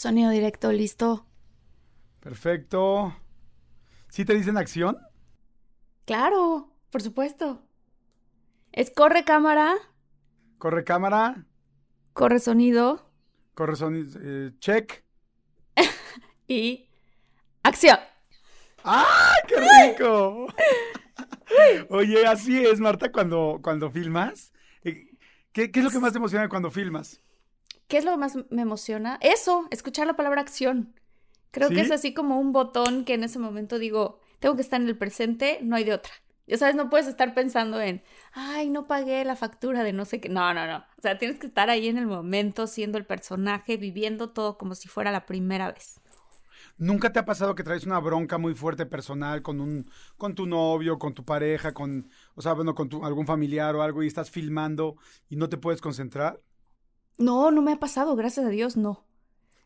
Sonido directo, listo. Perfecto. ¿Sí te dicen acción? Claro, por supuesto. Es corre cámara, Corre cámara. corre sonido Corre sonido. eh, check. y acción. ¡Ay, qué rico! Oye, así es, Marta, cuando, cuando filmas. Eh, ¿Qué, qué es lo que más te emociona cuando filmas? ¿Qué es lo que más me emociona? Eso, escuchar la palabra acción. Creo ¿Sí? que es así como un botón que en ese momento digo, tengo que estar en el presente, no hay de otra. Ya sabes, no puedes estar pensando en, ay, no pagué la factura de no sé qué. No, no, no. O sea, tienes que estar ahí en el momento, siendo el personaje, viviendo todo como si fuera la primera vez. ¿Nunca te ha pasado que traes una bronca muy fuerte personal con un con tu novio, con tu pareja, con o sea, bueno, con tu, algún familiar o algo y estás filmando y no te puedes concentrar? No, no me ha pasado, gracias a Dios, no.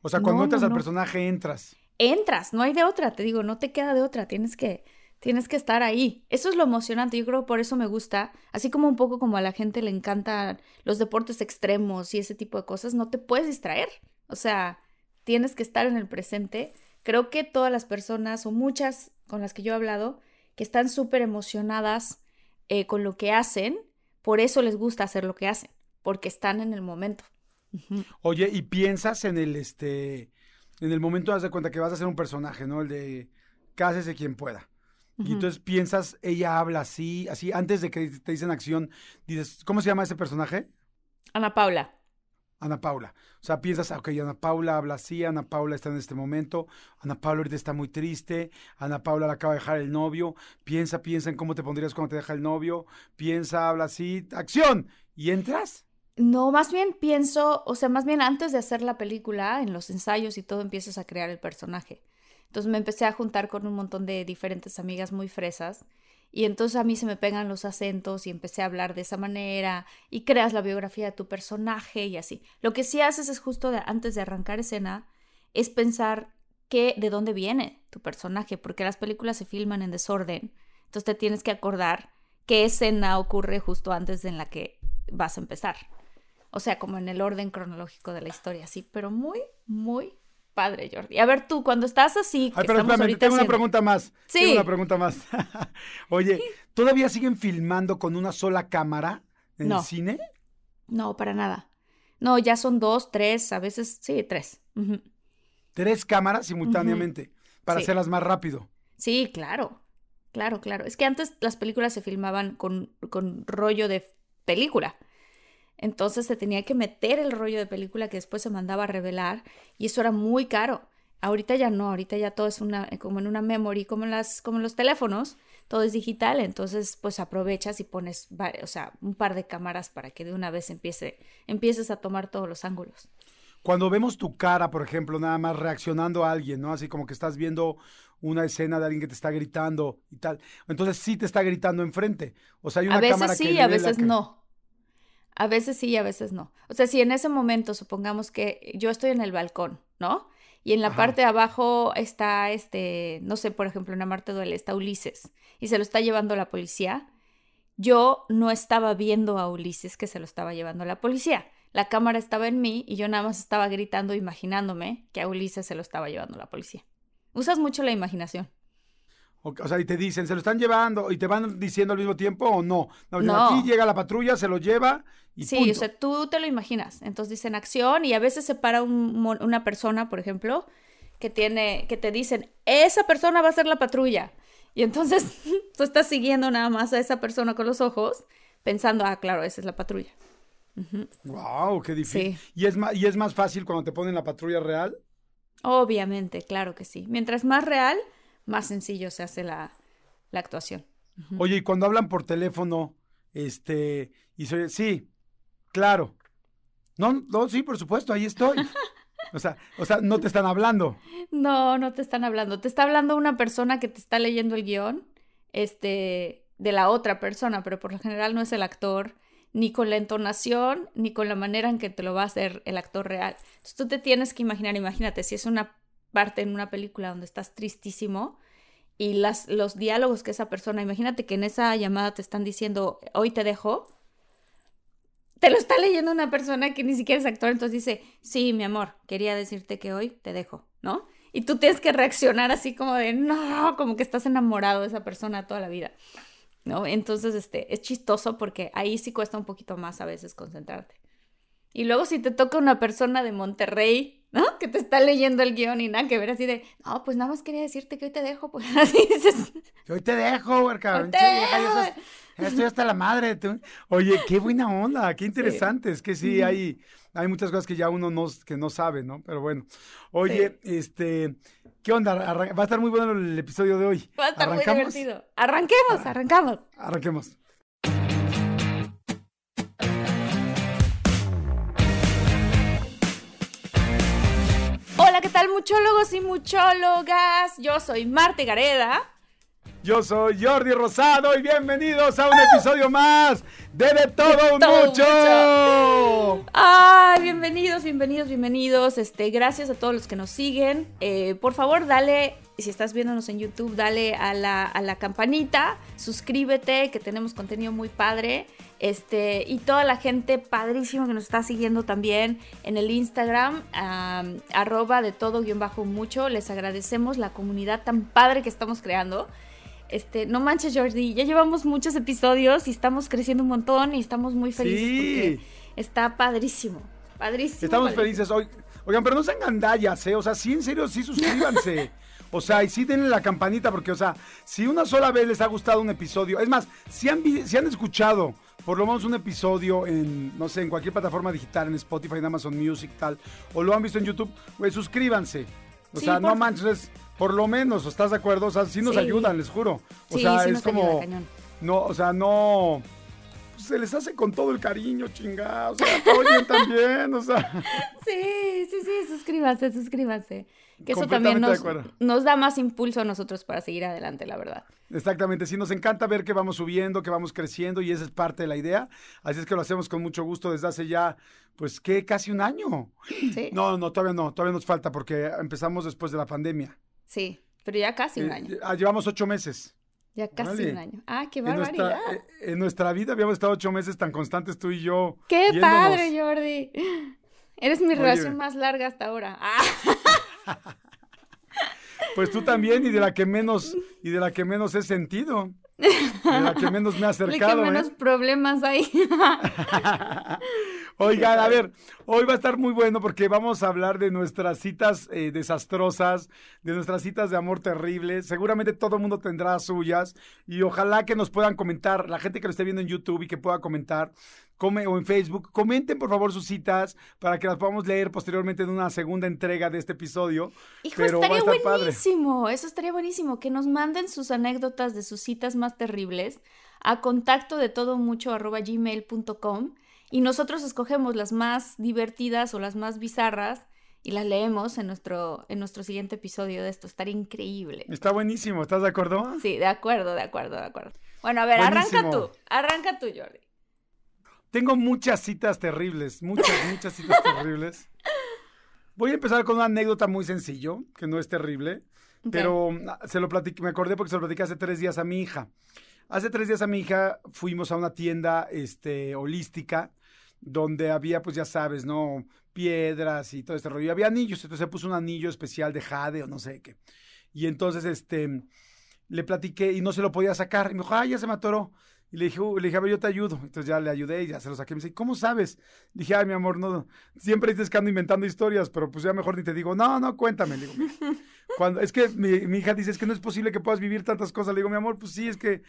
O sea, cuando No, entras no, al no. personaje entras. entras, no hay de otra, te digo, no te queda de otra, tienes que, tienes que estar ahí. Eso es lo emocionante, yo creo que por eso me gusta, así como un poco como a la gente le encantan los deportes extremos y ese tipo de cosas, no te puedes distraer, o sea, tienes que estar en el presente. Creo que todas las personas o muchas con las que yo he hablado que están súper emocionadas eh, con lo que hacen, por eso les gusta hacer lo que hacen, porque están en el momento. Oye, y piensas en el este en el momento das de cuenta que vas a ser un personaje, ¿no? El de cásese quien pueda. Y entonces piensas, ella habla así, así antes de que te dicen acción, dices, ¿cómo se llama ese personaje? Ana Paula. Ana Paula. O sea, piensas, ok, Ana Paula habla así, Ana Paula está en este momento, Ana Paula ahorita está muy triste, Ana Paula la acaba de dejar el novio, piensa, piensa en cómo te pondrías cuando te deja el novio, piensa, habla así, acción, y entras. No, más bien pienso, o sea, más bien antes de hacer la película, en los ensayos y todo, empiezas a crear el personaje. Entonces me empecé a juntar con un montón de diferentes amigas muy fresas y entonces a mí se me pegan los acentos y empecé a hablar de esa manera y creas la biografía de tu personaje y así. Lo que sí haces es justo antes de arrancar escena, es pensar que, de dónde viene tu personaje, porque las películas se filman en desorden. Entonces te tienes que acordar qué escena ocurre justo antes de la que vas a empezar. O sea, como en el orden cronológico de la historia, sí, pero muy, muy padre, Jordi. A ver tú, cuando estás así, que Ay, pero estamos espérame, ahorita tengo una haciendo- pregunta más. Sí. Tengo una pregunta más. Oye, ¿todavía siguen filmando con una sola cámara en No. el cine? No, para nada. No, ya son dos, tres, a veces, sí, tres. Tres cámaras simultáneamente para Sí. hacerlas más rápido. Sí, claro, claro, claro. Es que antes las películas se filmaban con, con rollo de película. Entonces se tenía que meter el rollo de película que después se mandaba a revelar y eso era muy caro. Ahorita ya no, ahorita ya todo es una, como en una memory, como en, las, como en los teléfonos, todo es digital, entonces pues aprovechas y pones, o sea, un par de cámaras para que de una vez empiece, empieces a tomar todos los ángulos. Cuando vemos tu cara, por ejemplo, nada más reaccionando a alguien, ¿no? Así como que estás viendo una escena de alguien que te está gritando y tal. Entonces sí te está gritando enfrente. O sea, hay una a veces cámara que sí, le a veces no. A veces sí y a veces no. O sea, si en ese momento supongamos que yo estoy en el balcón, ¿no? Y en la Ajá. parte de abajo está este, no sé, por ejemplo, en Amarte Duele, está Ulises y se lo está llevando la policía. Yo no estaba viendo a Ulises que se lo estaba llevando la policía. La cámara estaba en mí y yo nada más estaba gritando, imaginándome que a Ulises se lo estaba llevando la policía. Usas mucho la imaginación. O, o sea, y te dicen, ¿se lo están llevando? ¿Y te van diciendo al mismo tiempo o no? No, No. aquí llega la patrulla, se lo lleva y Sí, punto. o sea, tú te lo imaginas. Entonces dicen acción y a veces se para un una persona, por ejemplo, que tiene, que te dicen, esa persona va a ser la patrulla. Y entonces tú estás siguiendo nada más a esa persona con los ojos, pensando, ah, claro, esa es la patrulla. Wow, qué difícil. Sí. ¿Y, es más, ¿Y es más fácil cuando te ponen la patrulla real? Obviamente, claro que sí. Mientras más real, más sencillo se hace la, la actuación. Oye, y cuando hablan por teléfono, este, y sí, claro. No, no, sí, por supuesto, ahí estoy. O sea, o sea, no te están hablando. No, no te están hablando. Te está hablando una persona que te está leyendo el guion, este, de la otra persona, pero por lo general no es el actor, ni con la entonación, ni con la manera en que te lo va a hacer el actor real. Entonces tú te tienes que imaginar, imagínate, si es una parte en una película donde estás tristísimo y las, los diálogos que esa persona, imagínate que en esa llamada te están diciendo, hoy te dejo. Te lo está leyendo una persona que ni siquiera es actor, entonces dice, sí, mi amor, quería decirte que hoy te dejo, ¿no? Y tú tienes que reaccionar así como de, no, como que estás enamorado de esa persona toda la vida, ¿no? Entonces, este, es chistoso porque ahí sí cuesta un poquito más a veces concentrarte. Y luego si te toca una persona de Monterrey, ¿no? Que te está leyendo el guion y nada que ver así de, no, pues nada más quería decirte que hoy te dejo, pues así dices, Hoy te dejo, huerca. Hoy te dejo. estoy hasta la madre. tú. Oye, qué buena onda, qué interesante. Es que sí, hay, hay muchas cosas que ya uno no, que no sabe, ¿no? Pero bueno. Oye, este, ¿qué onda? Va a estar muy bueno el episodio de hoy. va a estar muy divertido. Arranquemos, arrancamos. Arranquemos. Tal muchólogos y muchólogas? Yo soy Marte Gareda. Yo soy Jordi Rosado y bienvenidos a un episodio más de De Todo, un Todo Mucho. Ay, bienvenidos, bienvenidos, bienvenidos. Este, gracias a todos los que nos siguen. Eh, por favor, dale, si estás viéndonos en YouTube, dale a la, a la campanita, suscríbete, que tenemos contenido muy padre. Este, y toda la gente padrísima que nos está siguiendo también en el Instagram, am, arroba de todo guion bajo mucho. Les agradecemos la comunidad tan padre que estamos creando. Este, no manches, Jordi, ya llevamos muchos episodios y estamos creciendo un montón y estamos muy felices Sí. porque está padrísimo. Padrísimo. Estamos padrísimo. felices hoy. Oigan, pero no sean gandallas, ¿eh? O sea, sí, en serio, sí suscríbanse. O sea, y sí denle la campanita, porque, o sea, si una sola vez les ha gustado un episodio, es más, si han, si han escuchado por lo menos un episodio en, no sé, en cualquier plataforma digital, en Spotify, en Amazon Music, tal, o lo han visto en YouTube, pues suscríbanse. O Sí, sea, no manches, es- por lo menos, ¿estás de acuerdo? O sea, sí nos Sí. ayudan, les juro. O Sí, sea, es ayuda, como, no, o sea, no se les hace con todo el cariño, chingados. O sea, apoyen también, o sea. Sí, sí, sí, suscríbanse, suscríbanse. Que eso también nos, da más impulso a nosotros para seguir adelante, la verdad. Exactamente, sí, nos encanta ver que vamos subiendo, que vamos creciendo y esa es parte de la idea. Así es que lo hacemos con mucho gusto desde hace ya, pues, ¿qué? Casi un año. Sí, No, no, todavía no, todavía nos falta porque empezamos después de la pandemia. sí, pero ya casi un Eh, año. ah, llevamos ocho meses. Ya casi un año. Ah, qué En barbaridad. nuestra, eh, en nuestra vida habíamos estado ocho meses tan constantes tú y yo. Qué padre, Jordi. Eres mi Oye. relación más larga hasta ahora. Ah, Pues tú también y de la que menos, y de la que menos he sentido. De la que menos me ha de que acercado. ¿eh? menos problemas hay. Oigan, a ver, hoy va a estar muy bueno porque vamos a hablar de nuestras citas eh, desastrosas, de nuestras citas de amor terribles. Seguramente todo el mundo tendrá suyas y ojalá que nos puedan comentar, la gente que lo esté viendo en YouTube y que pueda comentar, come, o en Facebook, comenten por favor sus citas para que las podamos leer posteriormente en una segunda entrega de este episodio. Hijo, Pero estaría padre. buenísimo. Eso estaría buenísimo. Que nos manden sus anécdotas de sus citas más terribles a contacto de todo mucho arroba gmail.com y nosotros escogemos las más divertidas o las más bizarras y las leemos en nuestro, en nuestro siguiente episodio de esto. Estaría increíble. Está buenísimo, ¿estás de acuerdo? Sí, de acuerdo, de acuerdo, de acuerdo. Bueno, a ver, arranca tú. Arranca tú, Jordi. Tengo muchas citas terribles, muchas, muchas citas terribles. Voy a empezar con una anécdota muy sencillo, que no es terrible, pero ah, se lo platiqué, me acordé porque se lo platicé hace tres días a mi hija. Hace tres días a mi hija fuimos a una tienda este, holística donde había, pues ya sabes, ¿no? Piedras y todo este rollo. Y había anillos, entonces se puso un anillo especial de jade o no sé qué. Y entonces, este, le platiqué y no se lo podía sacar. Y me dijo, ay, ya se me atoró. Y le dije, "Uh", le dije, a ver, yo te ayudo. Entonces ya le ayudé y ya se lo saqué. Me dice, ¿cómo sabes? Le dije, ay, mi amor, no, siempre dices que ando inventando historias, pero pues ya mejor ni te digo, no, no, cuéntame. Le digo, "Mira, cuando, es que mi, mi hija dice, es que no es posible que puedas vivir tantas cosas. Le digo, mi amor, pues sí, es que,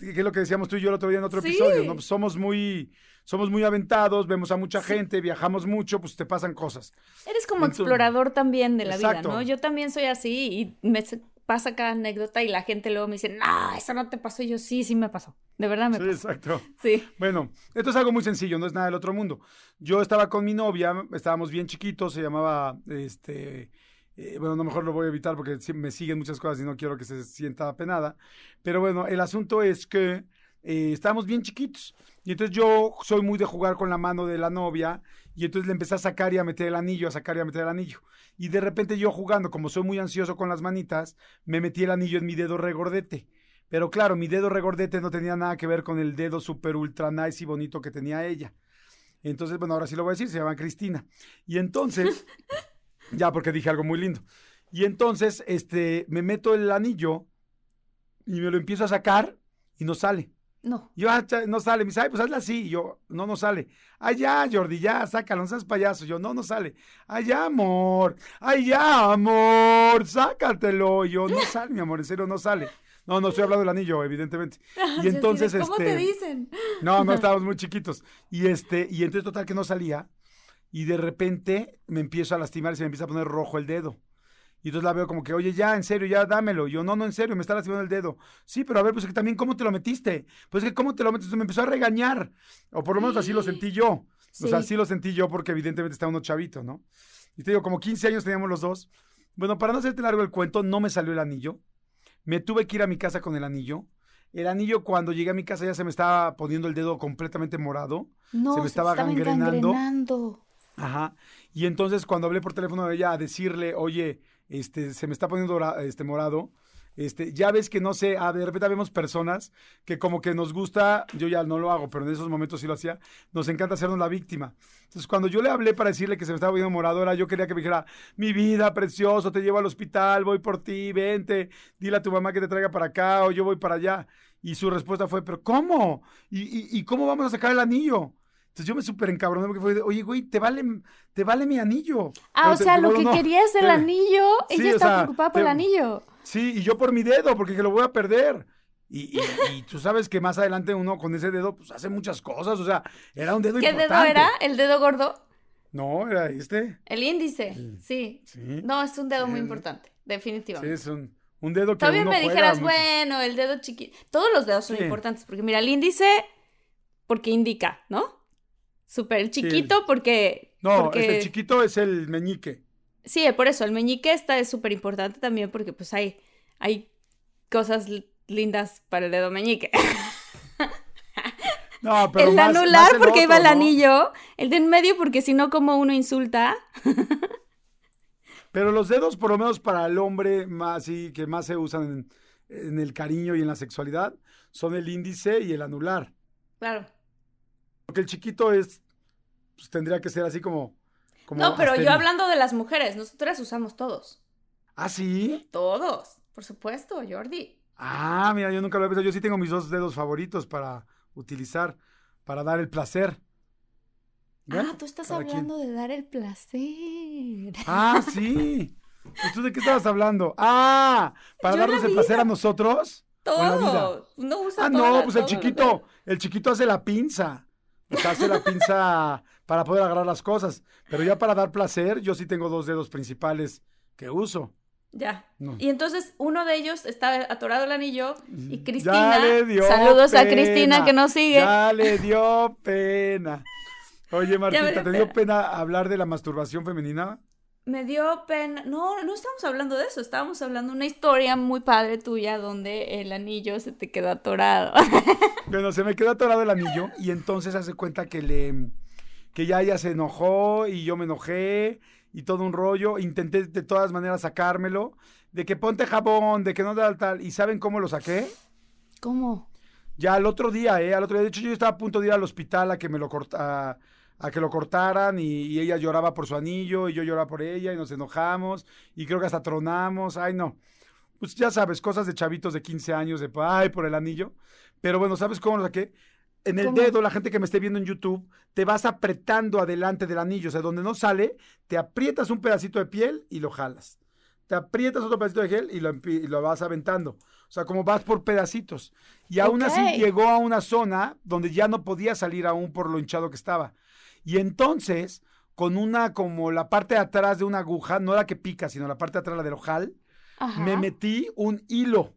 que es lo que decíamos tú y yo el otro día en otro Sí. episodio, ¿no? Pues somos muy, somos muy aventados, vemos a mucha gente, viajamos mucho, pues te pasan cosas. Eres como Entonces- explorador también de la Exacto. vida, ¿no? Yo también soy así y me pasa cada anécdota y la gente luego me dice, no, eso no te pasó. Y yo, sí, sí me pasó. De verdad me Sí, pasó. exacto. Sí. Bueno, esto es algo muy sencillo, no es nada del otro mundo. Yo estaba con mi novia, estábamos bien chiquitos, se llamaba, este, eh, bueno, no mejor lo voy a evitar porque me siguen muchas cosas y no quiero que se sienta apenada. Pero bueno, el asunto es que eh, estábamos bien chiquitos. Y entonces yo soy muy de jugar con la mano de la novia y entonces le empecé a sacar y a meter el anillo, a sacar y a meter el anillo. Y de repente yo jugando, como soy muy ansioso con las manitas, me metí el anillo en mi dedo regordete. Pero claro, mi dedo regordete no tenía nada que ver con el dedo super ultra nice y bonito que tenía ella. Entonces, bueno, ahora sí lo voy a decir, se llama Cristina. Y entonces, ya porque dije algo muy lindo. Y entonces, este, me meto el anillo y me lo empiezo a sacar y no sale. No. Yo, ah, no sale. Me dice, ay, pues hazla así. Y yo, no, no sale. Ay, ya, Jordi, ya, sácalo, no seas payaso. Yo, no, no sale. Ay, ya, amor. Ay, ya, amor, sácatelo. Yo, no sale, mi amor, en serio, no sale. No, no estoy hablando del anillo, evidentemente. Y entonces, ¿Cómo este. te dicen? No, no, estábamos muy chiquitos. Y este, y entonces total que no salía. Y de repente me empiezo a lastimar y se me empieza a poner rojo el dedo. Y entonces la veo como que, oye, ya, en serio, ya dámelo. Y yo, no, no, en serio, me está lastimando el dedo. Sí, pero a ver, pues es que también, ¿cómo te lo metiste? Pues es que, ¿cómo te lo? Entonces me empezó a regañar. O por lo menos así lo sentí yo. O sea, Sí. sí lo sentí yo porque evidentemente está uno chavito, ¿no? Y te digo, como 15 años teníamos los dos. Bueno, para no hacerte largo el cuento, no me salió el anillo. Me tuve que ir a mi casa con el anillo. El anillo, cuando llegué a mi casa, ya se me estaba poniendo el dedo completamente morado. No, se me estaba gangrenando. engangrenando. Ajá. Y entonces, cuando hablé por teléfono de ella a decirle, oye, este, se me está poniendo este, morado, este, ya ves que no sé, de repente vemos personas que como que nos gusta, yo ya no lo hago, pero en esos momentos sí lo hacía, nos encanta hacernos la víctima. Entonces, cuando yo le hablé para decirle que se me estaba poniendo morado, yo quería que me dijera, mi vida, precioso, te llevo al hospital, voy por ti, vente, dile a tu mamá que te traiga para acá o yo voy para allá. Y su respuesta fue, pero ¿cómo? ¿Y, y, y cómo vamos a sacar el anillo? Entonces yo me súper encabroné porque fue, de, oye, güey, te vale, te vale mi anillo. Ah, Pero o te- sea, lo que no, quería es el anillo. Sí, Ella estaba sea, preocupada por te- el anillo. Sí, y yo por mi dedo, porque que lo voy a perder. Y, y- y tú sabes que más adelante uno con ese dedo, pues hace muchas cosas. O sea, era un dedo ¿Qué importante. dedo era? ¿El dedo gordo? No, era este. El índice. Sí. Sí. No, es un dedo muy Sí. importante, Sí, definitivamente. es un, un dedo que Todavía uno me dijeras, mucho. bueno, el dedo chiquito. Todos los dedos son Sí. importantes, porque mira, el índice, porque indica, ¿no? Súper. El chiquito, porque. No, porque... este chiquito es el meñique. Sí, por eso, el meñique está es súper importante también, porque pues hay, hay cosas li- lindas para el dedo meñique. No, pero el más- anular, más el porque iba el anillo. El de en medio, porque si no, como uno insulta. Pero los dedos, por lo menos para el hombre, más sí, que más se usan en, en el cariño y en la sexualidad, son el índice y el anular. Claro. Porque el chiquito es, pues tendría que ser así como. como No, pero yo hablando de las mujeres, nosotras usamos todos. ¿Ah, sí? Todos. Por supuesto, Jordi. Ah, mira, yo nunca lo he visto. Yo sí tengo mis dos dedos favoritos para utilizar, para dar el placer. Ah, tú estás quien. hablando de dar el placer. Ah, sí. ¿Tú de qué estabas hablando? Ah, para Yo darnos el placer a nosotros. Todo. No usa Ah, no, pues el chiquito, el chiquito hace la pinza. Hace la pinza para poder agarrar las cosas. Pero ya para dar placer, yo sí tengo dos dedos principales que uso. Ya. No. Y entonces uno de ellos está atorado el anillo y Cristina. saludos a Cristina que nos sigue. Ya le dio pena. Oye, Martita, ¿te dio pena hablar de la masturbación femenina? Me dio pena. No, no estamos hablando de eso. Estábamos hablando de una historia muy padre tuya donde el anillo se te quedó atorado. Bueno, se me quedó atorado el anillo y entonces hace cuenta que le que ya ella se enojó y yo me enojé y todo un rollo. Intenté de todas maneras sacármelo, de que ponte jabón, de que no da tal. ¿Y saben cómo lo saqué? ¿Cómo? Ya al otro día, ¿eh? Al otro día. De hecho, yo estaba a punto de ir al hospital a que me lo corta, a, que lo cortaran y, y ella lloraba por su anillo y yo lloraba por ella y nos enojamos y creo que hasta tronamos. Ay, no. pues ya sabes, cosas de chavitos de 15 años, de ay, por el anillo. Pero bueno, ¿sabes cómo lo saqué? En el ¿Cómo? dedo, la gente que me esté viendo en YouTube, te vas apretando adelante del anillo. O sea, donde no sale, te aprietas un pedacito de piel y lo jalas. Te aprietas otro pedacito de gel y lo, y lo vas aventando. O sea, como vas por pedacitos. Y aún así llegó a una zona donde ya no podía salir aún por lo hinchado que estaba. Y entonces, con una, como la parte de atrás de una aguja, no la que pica, sino la parte de atrás, la del ojal, Ajá. me metí un hilo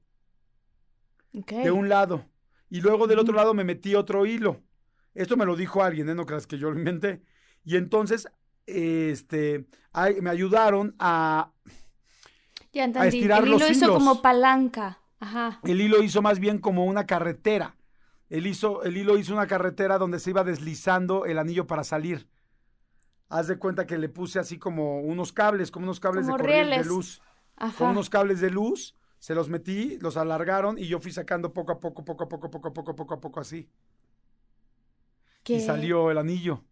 de un lado. Y luego del otro lado me metí otro hilo. Esto me lo dijo alguien, ¿eh? No creas que yo lo inventé. Y entonces, este, ay, me ayudaron a... Ya entendí. estirar el los hilo hizo como palanca. Ajá. El hilo hizo más bien como una carretera. El, hizo, el hilo hizo una carretera donde se iba deslizando el anillo para salir. Haz de cuenta que le puse así como unos cables, como unos cables Como de corriente de luz. Ajá. Con unos cables de luz, se los metí, los alargaron y yo fui sacando poco a poco, poco a poco, poco a poco, poco a poco así. ¿Qué? Y salió el anillo.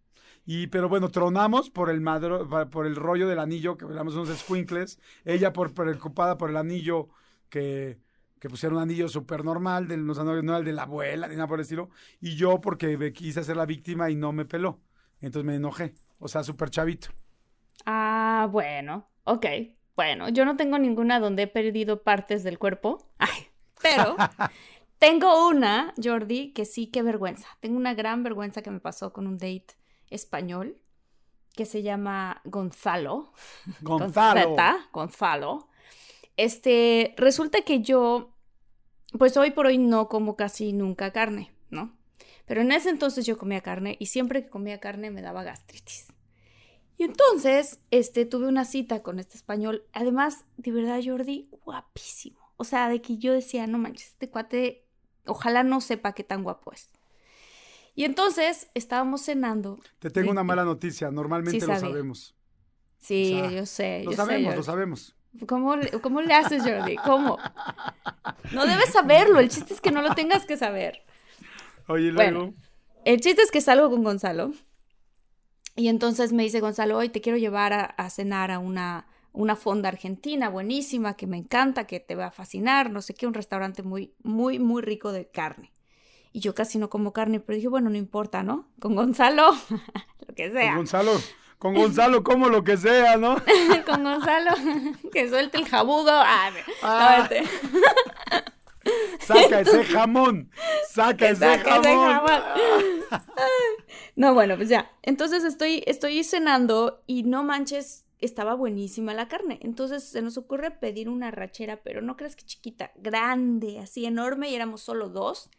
Y, pero bueno, tronamos por el madro, por el rollo del anillo, que éramos unos squinkles. Ella por preocupada por el anillo, que, que pusiera un anillo súper normal, del, no, no era el de la abuela, ni nada por el estilo. Y yo porque me quise hacer la víctima y no me peló. Entonces me enojé. O sea, súper chavito. Ah, bueno. Ok. Bueno, yo no tengo ninguna donde he perdido partes del cuerpo. Ay, pero tengo una, Jordi, que sí, qué vergüenza. Tengo una gran vergüenza que me pasó con un date español que se llama Gonzalo. Gonzalo. Gonzalo. Este, resulta que yo, pues hoy por hoy no como casi nunca carne, ¿no? Pero en ese entonces yo comía carne y siempre que comía carne me daba gastritis. Y entonces, este, tuve una cita con este español. Además, de verdad, Jordi, guapísimo. O sea, de que yo decía, no manches, este cuate, ojalá no sepa qué tan guapo es. Y entonces estábamos cenando. Te tengo una mala noticia. Normalmente Sí lo sabía. sabemos. Sí, O sea, yo sé. Lo yo sabemos, lo sabemos. ¿Cómo, le- ¿Cómo le haces, Jordi? ¿Cómo? No debes saberlo, el chiste es que no lo tengas que saber. Oye, Bueno. luego. El chiste es que salgo con Gonzalo y entonces me dice Gonzalo, hoy te quiero llevar a, a cenar a una, una fonda argentina buenísima que me encanta, que te va a fascinar, no sé qué, un restaurante muy, muy, muy rico de carne. Y yo casi no como carne, pero dije, bueno, no importa, ¿no? Con Gonzalo, lo que Con sea. Gonzalo, con Gonzalo, como lo que sea, ¿no? con Gonzalo, que suelte el jabugo. Ah, no, Ah. este- Saca ese jamón. Saca ese Saca ese jamón. jamón. No, bueno, pues ya. Entonces estoy, estoy cenando y no manches, estaba buenísima la carne. Entonces se nos ocurre pedir una rachera, pero no creas que chiquita, grande, así enorme, y éramos solo dos.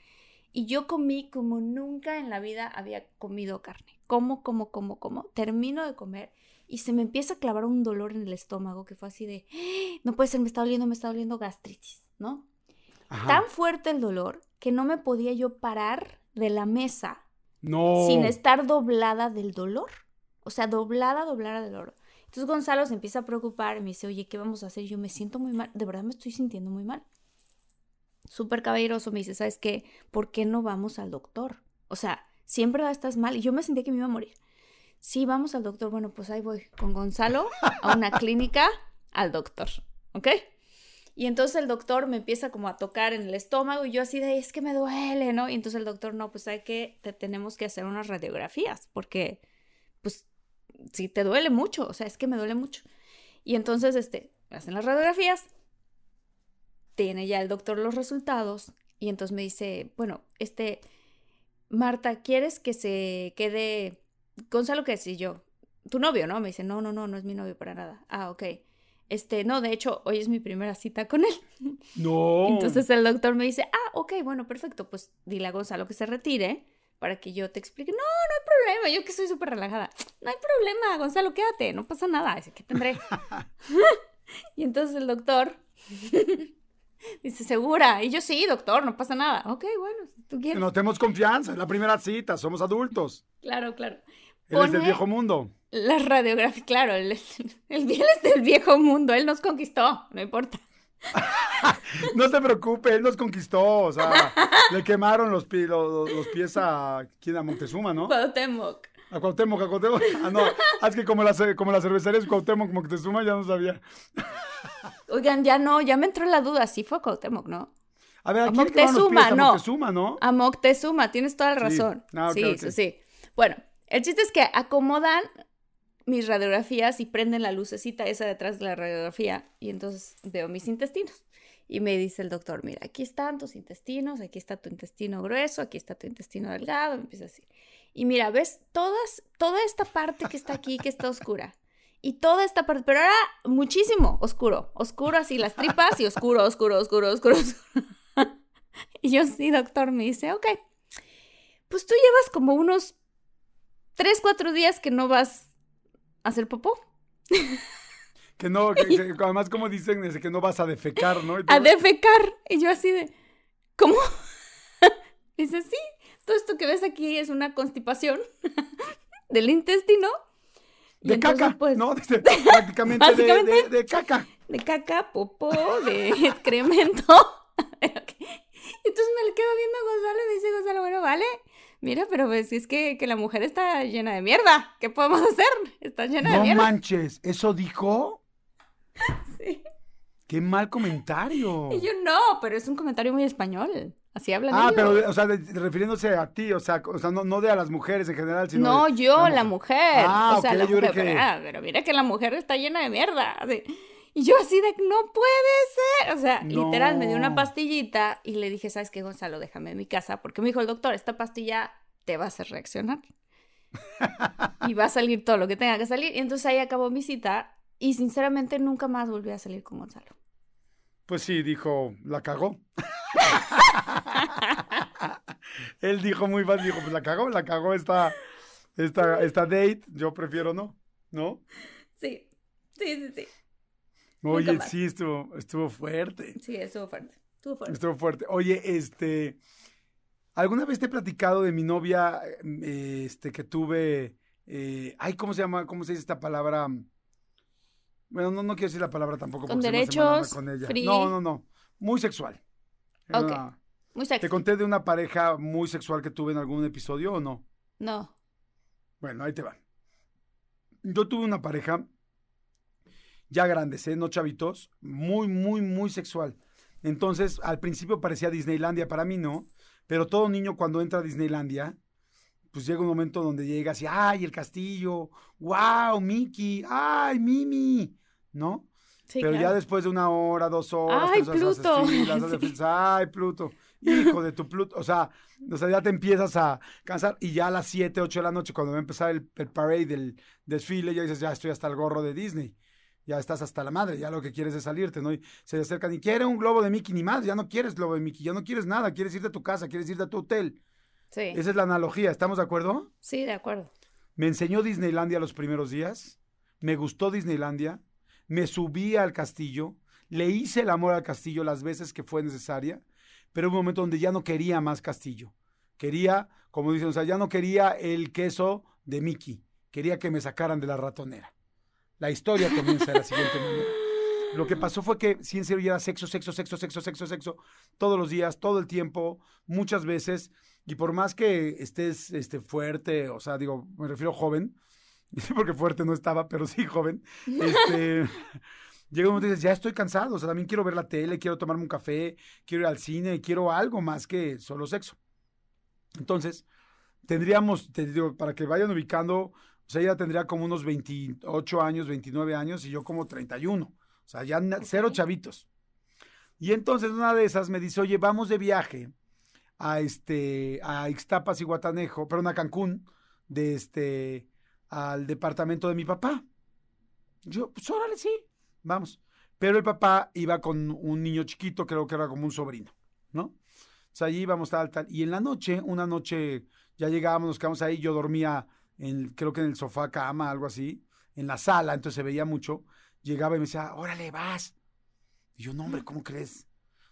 Y yo comí como nunca en la vida había comido carne. Como, como, como, como. Termino de comer y se me empieza a clavar un dolor en el estómago que fue así de, "Ah, no puede ser, me está doliendo, me está doliendo gastritis, ¿no? Ajá. tan fuerte el dolor que no me podía yo parar de la mesa No. sin estar doblada del dolor. O sea, doblada, doblada del dolor. Entonces Gonzalo se empieza a preocupar y me dice, oye, ¿qué vamos a hacer? Yo me siento muy mal, de verdad me estoy sintiendo muy mal. Súper caballeroso me dice, ¿sabes qué? ¿Por qué no vamos al doctor? O sea, siempre estás mal y yo me sentía que me iba a morir. Sí, vamos al doctor. Bueno, pues ahí voy con Gonzalo a una clínica al doctor, ¿ok? Y entonces el doctor me empieza como a tocar en el estómago y yo así de, es que me duele, ¿no? Y entonces el doctor, no, pues hay que, te tenemos que hacer unas radiografías porque, pues, si te duele mucho, o sea, es que me duele mucho. Y entonces, este, hacen las radiografías, tiene ya el doctor los resultados y entonces me dice, bueno, este, Marta, ¿quieres que se quede, Gonzalo, qué? Y yo, tu novio, ¿no? Me dice, no, no, no, no es mi novio para nada. Ah, ok. Este, no, de hecho, hoy es mi primera cita con él. No. Entonces el doctor me dice, ah, ok, bueno, perfecto, pues dile a Gonzalo que se retire para que yo te explique. No, no hay problema, yo que soy súper relajada. No hay problema, Gonzalo, quédate, no pasa nada, dice, ¿qué tendré? y entonces el doctor dice, ¿segura? Y yo, sí, doctor, no pasa nada. Ok, bueno, si tú quieres. No tenemos confianza. Es la primera cita. Somos adultos. Claro, claro. Él es del viejo mundo. La radiografía, claro, el, el él es del viejo mundo, él nos conquistó, no importa. No te preocupes, él nos conquistó. O sea, le quemaron los, pi- los, los pies a. ¿Quién? A Montezuma, ¿no? Cuauhtémoc. A Cuauhtémoc, a Cuauhtémoc. Ah, no. Es que como la, como la cervecería es Cuauhtémoc, Moctezuma, ya no sabía. Oigan, ya no, ya me entró la duda. Sí fue Cuauhtémoc, ¿no? A ver, A los Moctezuma, pies, a no. Moctezuma, ¿no? A Moctezuma, tienes toda la Sí. razón. Ah, ok, sí, ok. sí, sí. Bueno, el chiste es que acomodan mis radiografías y prenden la lucecita esa detrás de la radiografía y entonces veo mis intestinos. Y me dice el doctor, mira, aquí están tus intestinos, aquí está tu intestino grueso, aquí está tu intestino delgado, me empieza así. Y mira, ves todas, toda esta parte que está aquí, que está oscura. Y toda esta parte, pero ahora muchísimo oscuro, oscuro así las tripas y oscuro, oscuro, oscuro, oscuro. oscuro. y yo sí, doctor, me dice, ok, pues tú llevas como unos 3, 4 días que no vas a hacer popó. Que no, que, que además como dicen, que no vas a defecar, ¿no? A defecar. Y yo así de, ¿cómo? Dice, sí, todo esto que ves aquí es una constipación del intestino. De entonces, caca, pues, ¿no? Prácticamente de, caca. de caca, popó, de excremento. Entonces me le quedo viendo a Gonzalo y me dice Gonzalo, bueno, vale. Mira, pero pues es que, que la mujer está llena de mierda. ¿Qué podemos hacer? Está llena de No mierda. manches, ¿eso dijo? Sí. Qué mal comentario. Y yo no, pero es un comentario muy español. Así hablan Ah, ellos. pero, o sea, de- refiriéndose a ti, o sea, o sea no, no de a las mujeres en general, sino. No, de yo, la mujer. Ah, o sea, la yo mujer. que- Pero, ah, pero mira que la mujer está llena de mierda. así. Y yo así de, no puede ser. O sea, literal, me dio una pastillita y le dije, ¿sabes qué, Gonzalo? Déjame en mi casa. Porque me dijo el doctor, esta pastilla te va a hacer reaccionar. y va a salir todo lo que tenga que salir. Y entonces ahí acabó mi cita. Y sinceramente nunca más volví a salir con Gonzalo. Pues sí, dijo, la cagó. Él dijo muy fácil, dijo, pues la cagó, la cagó esta, esta, esta date, yo prefiero no, ¿no? Sí, sí, sí, sí. Oye, sí, estuvo, estuvo fuerte, Sí, estuvo fuerte. Estuvo fuerte. estuvo fuerte. Oye, este, ¿alguna vez te he platicado de mi novia, eh, este, que tuve, eh, ay, ¿cómo se llama? ¿Cómo se dice esta palabra? Bueno, no, no quiero decir la palabra tampoco. ¿Con porque se me hace derechos? con ella. ¿Free? No, no, no, muy sexual. Era Ok. una- Muy sexy. ¿Te conté de una pareja muy sexual que tuve en algún episodio o no? No. Bueno, ahí te va. Yo tuve una pareja ya grandes, ¿eh? No chavitos, muy, muy, muy sexual. Entonces, al principio parecía Disneylandia, para mí no, pero todo niño cuando entra a Disneylandia, pues llega un momento donde llegas y, ay, el castillo, wow, Mickey, ay, Mimi, ¿no? Sí, Pero ya después de una hora, dos horas, ¡Ay, tres horas, Pluto! Sí. ay, Pluto, hijo de tu Pluto, o sea, o sea, ya te empiezas a cansar y ya a las 7, 8 de la noche, cuando va a empezar el, el parade del desfile, ya dices, ya estoy hasta el gorro de Disney, ya estás hasta la madre, ya lo que quieres es salirte, ¿no? Y se acercan y quiere un globo de Mickey, ni más, ya no quieres globo de Mickey, ya no quieres nada, quieres irte a tu casa, quieres irte a tu hotel. Sí. Esa es la analogía, ¿estamos de acuerdo? Sí, de acuerdo. Me enseñó Disneylandia los primeros días, me gustó Disneylandia, me subí al castillo, le hice el amor al castillo las veces que fue necesaria, pero hubo un momento donde ya no quería más castillo. Quería, como dicen, o sea, ya no quería el queso de Mickey, quería que me sacaran de la ratonera. La historia comienza de la siguiente manera. Lo que pasó fue que sí en serio ya era sexo, sexo, sexo, sexo, sexo, sexo, todos los días, todo el tiempo, muchas veces, y por más que estés este, fuerte, o sea, digo, me refiero joven, porque fuerte no estaba, pero sí joven, este, llega un momento y dices, ya estoy cansado, o sea, también quiero ver la tele, quiero tomarme un café, quiero ir al cine, quiero algo más que solo sexo. Entonces, tendríamos, te digo, para que vayan ubicando, o sea, ella tendría como unos 28 años, 29 años y yo como 31. O sea, ya cero chavitos. Y entonces una de esas me dice, oye, vamos de viaje a este, a Ixtapas y Guatanejo, perdón, a Cancún, de este, al departamento de mi papá. Yo, pues órale, sí, vamos. Pero el papá iba con un niño chiquito, creo que era como un sobrino, ¿no? O sea, allí íbamos tal, tal. Y en la noche, una noche, ya llegábamos, nos quedamos ahí, yo dormía, en, creo que en el sofá, cama, algo así, en la sala, entonces se veía mucho. Llegaba y me decía, órale, vas. Y yo, no, hombre, ¿cómo crees?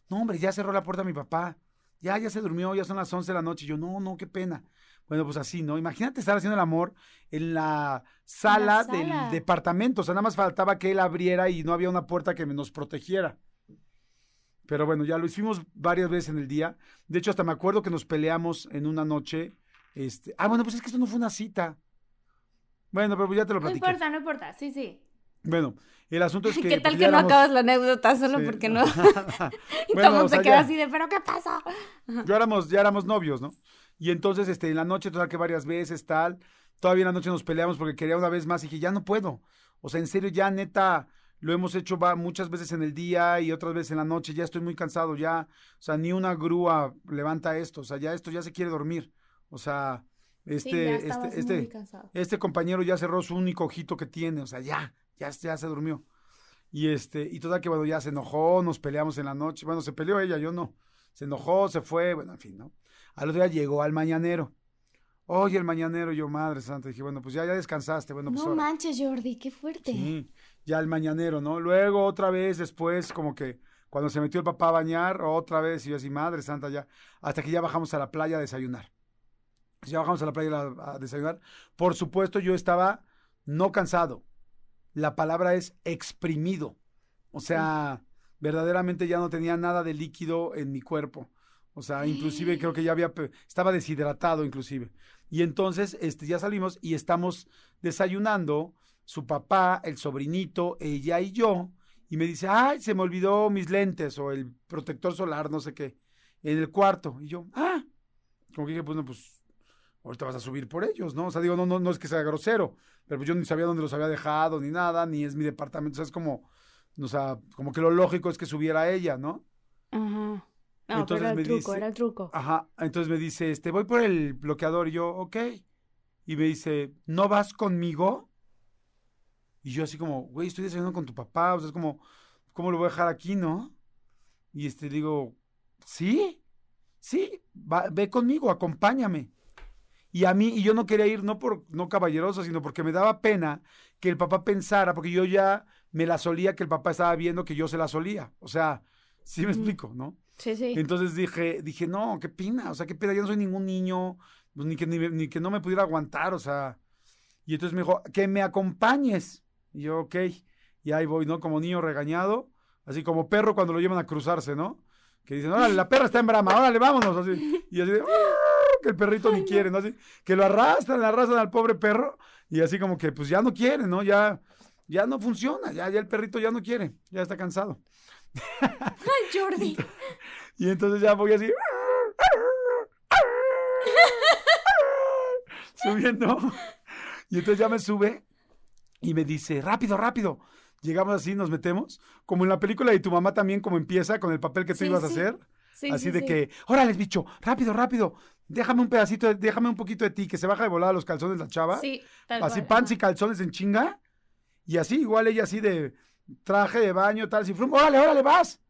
No, hombre, ya cerró la puerta mi papá. Ya, ya se durmió, ya son las 11 de la noche. Y yo, no, no, qué pena. Bueno, pues así, ¿no? Imagínate estar haciendo el amor en la sala, sala. del departamento. O sea, nada más faltaba que él abriera y no había una puerta que nos protegiera. Pero bueno, ya lo hicimos varias veces en el día. De hecho, hasta me acuerdo que nos peleamos en una noche. Este... Ah, bueno, pues es que esto no fue una cita. Bueno, pero ya te lo No platiqué. importa, no importa. Sí, sí. Bueno, el asunto es que... ¿Qué tal pues, que ya no éramos- acabas la anécdota solo Sí. porque no? y Bueno, todo o se sea, queda ya. así de, ¿pero qué pasó? Ya éramos, ya éramos novios, ¿no? Y entonces, este, en la noche, total que varias veces, tal, todavía en la noche nos peleamos porque quería una vez más y dije, ya no puedo. O sea, en serio, ya neta, lo hemos hecho va, muchas veces en el día y otras veces en la noche, ya estoy muy cansado, ya, o sea, ni una grúa levanta esto, o sea, ya esto ya se quiere dormir. O sea, este, sí, este, este, este compañero ya cerró su único ojito que tiene, o sea, ya, ya, ya se durmió. Y este, y toda que bueno, ya se enojó, nos peleamos en la noche. Bueno, se peleó ella, yo no. Se enojó, se fue, bueno, en fin, ¿no? Al otro día llegó al mañanero. Oye, el mañanero, yo, madre santa, dije, bueno, pues ya, ya descansaste, bueno, pues no ahora. manches, Jordi, qué fuerte. Sí, ya el mañanero, ¿no? Luego otra vez después, como que cuando se metió el papá a bañar, otra vez, y yo así, madre santa, ya, hasta que ya bajamos a la playa a desayunar. Ya bajamos a la playa a, a desayunar. Por supuesto, yo estaba no cansado. La palabra es exprimido. O sea, verdaderamente ya no tenía nada de líquido en mi cuerpo. O sea, inclusive creo que ya había, estaba deshidratado inclusive. Y entonces, este, ya salimos y estamos desayunando, su papá, el sobrinito, ella y yo, y me dice, ay, se me olvidó mis lentes o el protector solar, no sé qué, en el cuarto. Y yo, ah, como que dije, pues no, pues ahorita vas a subir por ellos, ¿no? O sea, digo, no, no, no es que sea grosero, pero pues yo ni sabía dónde los había dejado, ni nada, ni es mi departamento, o sea, es como, o sea, como que lo lógico es que subiera ella, ¿no? Ajá. No, Entonces pero era me el truco, dice- era el truco. Ajá, entonces me dice, este, voy por el bloqueador, y yo, ok. Y me dice, ¿no vas conmigo? Y yo así como, güey, estoy desayunando con tu papá, o sea, es como, ¿cómo lo voy a dejar aquí, no? Y este, digo, sí, sí, va- ve conmigo, acompáñame. Y a mí, y yo no quería ir, no por, no caballeroso, sino porque me daba pena que el papá pensara, porque yo ya me la solía que el papá estaba viendo que yo se la solía. O sea, sí me explico, ¿no? Sí, sí. Entonces dije, dije, no, qué pena, o sea, qué pena, yo no soy ningún niño, pues, ni, que, ni, ni que no me pudiera aguantar, o sea. Y entonces me dijo, que me acompañes. Y yo, ok, y ahí voy, ¿no? Como niño regañado, así como perro cuando lo llevan a cruzarse, ¿no? Que dicen, órale, la perra está en brama, órale, vámonos, así. Y así de, que el perrito ni quiere, ¿no? Así, que lo arrastran, arrastran al pobre perro, y así como que, pues ya no quiere, ¿no? Ya, ya no funciona, ya, ya el perrito ya no quiere, ya está cansado. Ay, Jordi. Y entonces ya voy así. Subiendo. Y entonces ya me sube y me dice, rápido, rápido. Llegamos así, nos metemos. Como en la película de tu mamá también, como empieza con el papel que tú Sí, ibas a hacer. Sí, así sí, de que, órale, bicho, rápido, rápido. Déjame un pedacito, de- déjame un poquito de ti, que se baja de volada los calzones la chava. Sí, tal así pants y calzones en chinga. Y así, igual ella así de traje de baño, tal, así, frum, órale, órale, vas.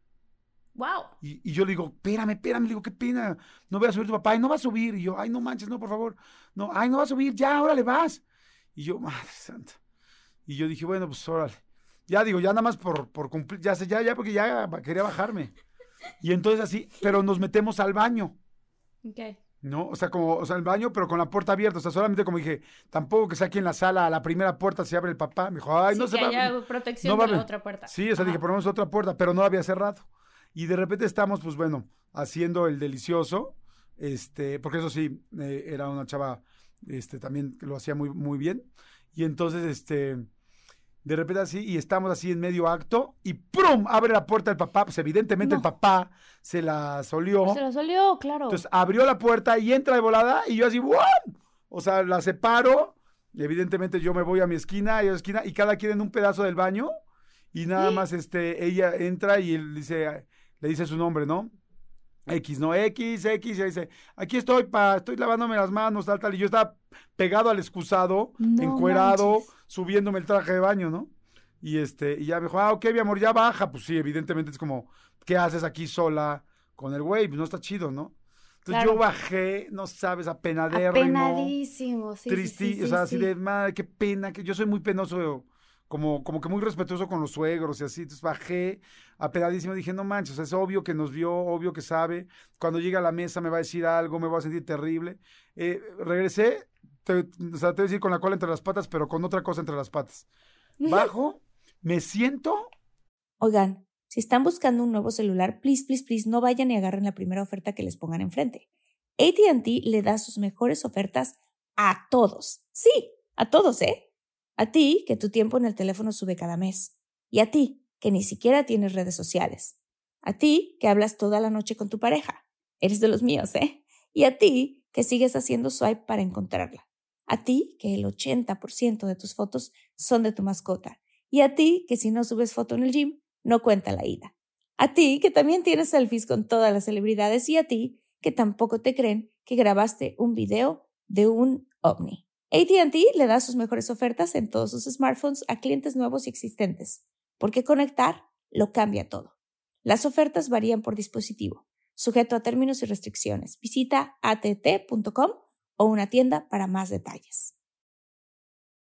Wow. Y, y yo le digo, espérame, espérame, le digo, qué pena, no voy a subir tu papá, ay, no va a subir. Y yo, ay, no manches, no, por favor, no, ay, no va a subir, ya, órale, vas. Y yo, madre santa. Y yo dije, bueno, pues órale. Ya digo, ya nada más por, por cumplir, ya sé, ya, ya, porque ya quería bajarme. Y entonces así, pero nos metemos al baño, Ok. ¿No? O sea, como, o sea, el baño, pero con la puerta abierta. O sea, solamente como dije, tampoco que sea aquí en la sala, a la primera puerta se abre el papá. Me dijo, ay, sí, no se que a haya abrir". protección no va a de la otra puerta. Sí, o sea, dije, Ajá. ponemos otra puerta, pero no había cerrado. Y de repente estamos, pues bueno, haciendo el delicioso, este, porque eso sí, eh, era una chava, este, también que lo hacía muy, muy bien. Y entonces, este, de repente así, y estamos así en medio acto, y ¡prum! abre la puerta el papá, pues evidentemente el papá se la solió. Se lo solió, claro. Entonces abrió la puerta y entra de volada, y yo así, ¡guau! O sea, la separo, y evidentemente yo me voy a mi esquina, ella a su esquina, y cada quien en un pedazo del baño, y nada más este, ella entra y él dice, le dice su nombre, ¿no? X, ¿no? X, X, y dice, aquí estoy, pa, estoy lavándome las manos, tal, tal, y yo estaba pegado al excusado, No encuerado, manches. Subiéndome el traje de baño, ¿no? Y este, y ya me dijo, ah, ok, mi amor, ya baja, pues sí, evidentemente es como, ¿qué haces aquí sola con el güey? Pues no está chido, ¿no? Entonces Claro. yo bajé, no sabes, apenadérrimo Apenadísimo, sí. sí, tristi, sí, o sea, sí, así sí. de, madre, qué pena, que yo soy muy penoso, como, como que muy respetuoso con los suegros y así, entonces bajé apenadísimo, dije, no manches, o sea, es obvio que nos vio, obvio que sabe, cuando llega a la mesa me va a decir algo, me voy a sentir terrible. Eh, regresé, te- o sea, te voy a decir con la cola entre las patas, pero con otra cosa entre las patas. Bajo, me siento, Oigan, si están buscando un nuevo celular, please, please, please, no vayan y agarren la primera oferta que les pongan enfrente. ATT le da sus mejores ofertas a todos. Sí, a todos, ¿eh? A ti, que tu tiempo en el teléfono sube cada mes. Y a ti, que ni siquiera tienes redes sociales. A ti, que hablas toda la noche con tu pareja. Eres de los míos, ¿eh? Y a ti, que sigues haciendo swipe para encontrarla. A ti, que el 80% de tus fotos son de tu mascota. Y a ti, que si no subes foto en el gym, no cuenta la ida. A ti, que también tienes selfies con todas las celebridades. Y a ti, que tampoco te creen que grabaste un video de un ovni. ATT le da sus mejores ofertas en todos sus smartphones a clientes nuevos y existentes, porque conectar lo cambia todo. Las ofertas varían por dispositivo, sujeto a términos y restricciones. Visita att.com o una tienda para más detalles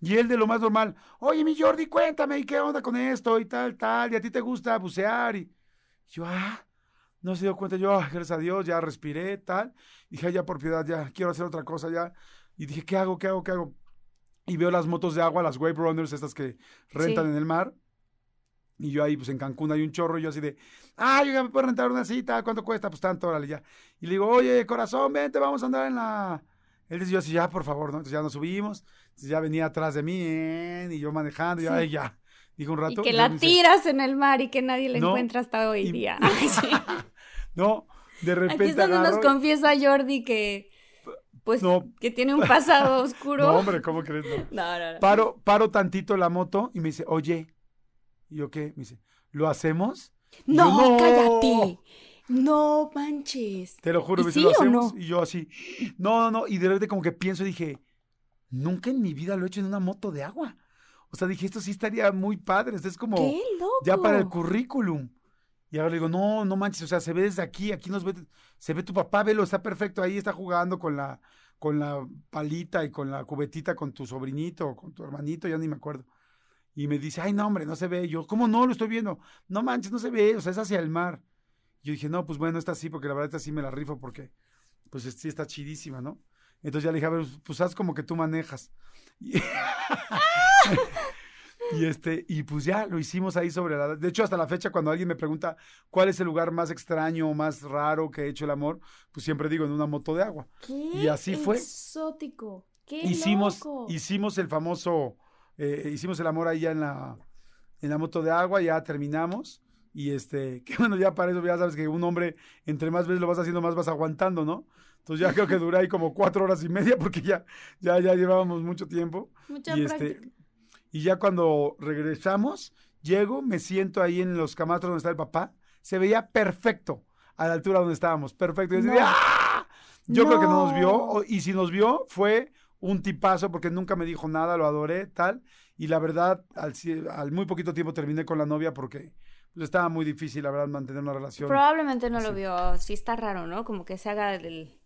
Y él de lo más normal, oye, mi Jordi, cuéntame, ¿y qué onda con esto? Y tal, tal, y a ti te gusta bucear. Y yo, ah, no se dio cuenta, yo, ah, gracias a Dios, ya respiré, tal. Dije, ya por piedad, ya quiero hacer otra cosa, ya. Y dije, ¿qué hago, qué hago, qué hago? Y veo las motos de agua, las Wave Runners, estas que rentan en el mar. Y yo ahí, pues en Cancún hay un chorro, y yo así de, ah, yo ya me puedo rentar una cita, ¿cuánto cuesta? Pues tanto, órale, ya. Y le digo, oye, corazón, vente, vamos a andar en la él decía así, ya, por favor, ¿no? Entonces ya nos subimos, entonces ya venía atrás de mí, y yo manejando, y ay, ya. Dijo un rato. Y que la tiras en el mar y que nadie la encuentra hasta hoy día. no, de repente. Aquí es donde nos confiesa Jordi que. Pues que tiene un pasado oscuro. No, hombre, ¿cómo crees? No, no, no. Paro, paro tantito la moto y me dice, oye. ¿Y yo qué? Me dice, ¿lo hacemos? No, no, cállate. No manches. Te lo juro, ¿Y lo hacemos. Y yo así, no, no, no. Y de repente como que pienso y dije, nunca en mi vida lo he hecho en una moto de agua. O sea, dije, esto sí estaría muy padre. Esto es como ¡Qué loco! ya para el currículum. Y ahora le digo, no, no manches, o sea, se ve desde aquí, aquí nos ve, se ve tu papá, velo, está perfecto, ahí está jugando con la, con la palita y con la cubetita con tu sobrinito o con tu hermanito, ya ni me acuerdo. Y me dice, ay, no, hombre, no se ve. Y yo, ¿cómo no? Lo estoy viendo. No manches, no se ve, o sea, es hacia el mar. Yo dije, no, pues bueno, esta sí, porque la verdad esta sí me la rifo porque, pues sí está chidísima, ¿no? Entonces ya le dije, a ver, pues haz como que tú manejas. Y, este, y pues ya lo hicimos ahí sobre la. De hecho, hasta la fecha, cuando alguien me pregunta cuál es el lugar más extraño o más raro que he hecho el amor, pues siempre digo en una moto de agua. ¿Qué y así fue. Exótico. Qué hicimos, hicimos el famoso, eh, hicimos el amor ahí ya en la, en la moto de agua, ya terminamos. Y este, que bueno, ya para eso ya sabes que un hombre, entre más veces lo vas haciendo, más vas aguantando, ¿no? Entonces ya creo que dura ahí como cuatro horas y media porque ya, ya, ya llevábamos mucho tiempo. Mucha y este, y ya cuando regresamos, llego, me siento ahí en los camastros donde está el papá. Se veía perfecto a la altura donde estábamos. Perfecto. Y ¡Ah! Yo creo que no nos vio. Y si nos vio, fue un tipazo porque nunca me dijo nada, lo adoré, tal. Y la verdad, al, al muy poquito tiempo terminé con la novia porque pues estaba muy difícil, la verdad, mantener una relación. Probablemente no lo vio. Sí está raro, ¿no? Como que se haga el...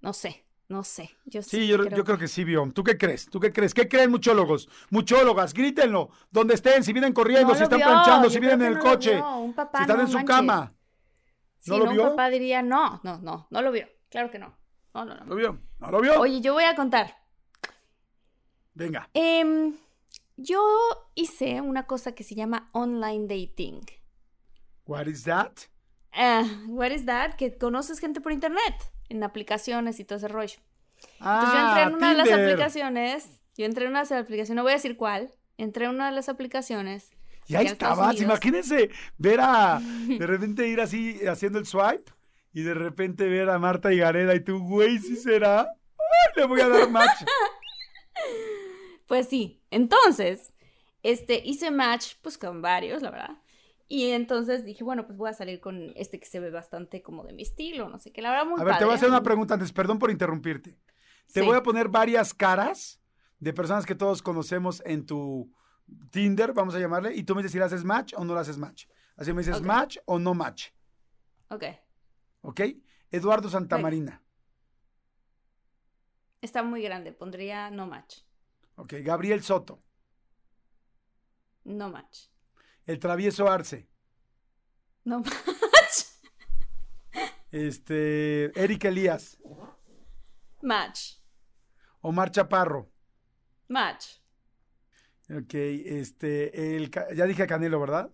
No sé, no sé. Yo sí, sí yo, creo, yo creo que sí vio. ¿Tú qué crees? ¿Tú qué crees? ¿Qué creen muchólogos? Muchólogas, grítenlo. Donde estén, si vienen corriendo, si están planchando, si vienen en el coche, si están en su cama. ¿No lo vio? un papá diría, no, no, no, no lo vio. Claro que no. No, no, no. ¿No lo vio? ¿No lo vio? Oye, yo voy a contar. Venga. Eh, yo hice una cosa que se llama online dating. What is that? Uh, what is that? Que conoces gente por internet, en aplicaciones y todo ese rollo. Ah, Entonces yo entré en una de las aplicaciones, yo entré en una de las aplicaciones, no voy a decir cuál, entré en una de las aplicaciones. Y ahí estabas, imagínense ver a, de repente ir así haciendo el swipe y de repente ver a Marta y Gareda y tú, güey, ¿sí será? ¡Ay, le voy a dar match! Pues sí, entonces, este, hice match pues con varios, la verdad. Y entonces dije, bueno, pues voy a salir con este que se ve bastante como de mi estilo, no sé qué, la verdad muy A ver, te voy a hacer una pregunta antes, perdón por interrumpirte. Te voy a poner varias caras de personas que todos conocemos en tu Tinder, vamos a llamarle, y tú me dices si le haces match o no le haces match. Así me dices match o no match. Ok. ¿Ok? Eduardo Santamarina. Está muy grande, pondría no match. Ok, Gabriel Soto. No match. El travieso Arce. No match. Este, Eric Elías. Match. Omar Chaparro. Match. Ok, este, el, ya dije a Canelo, ¿verdad?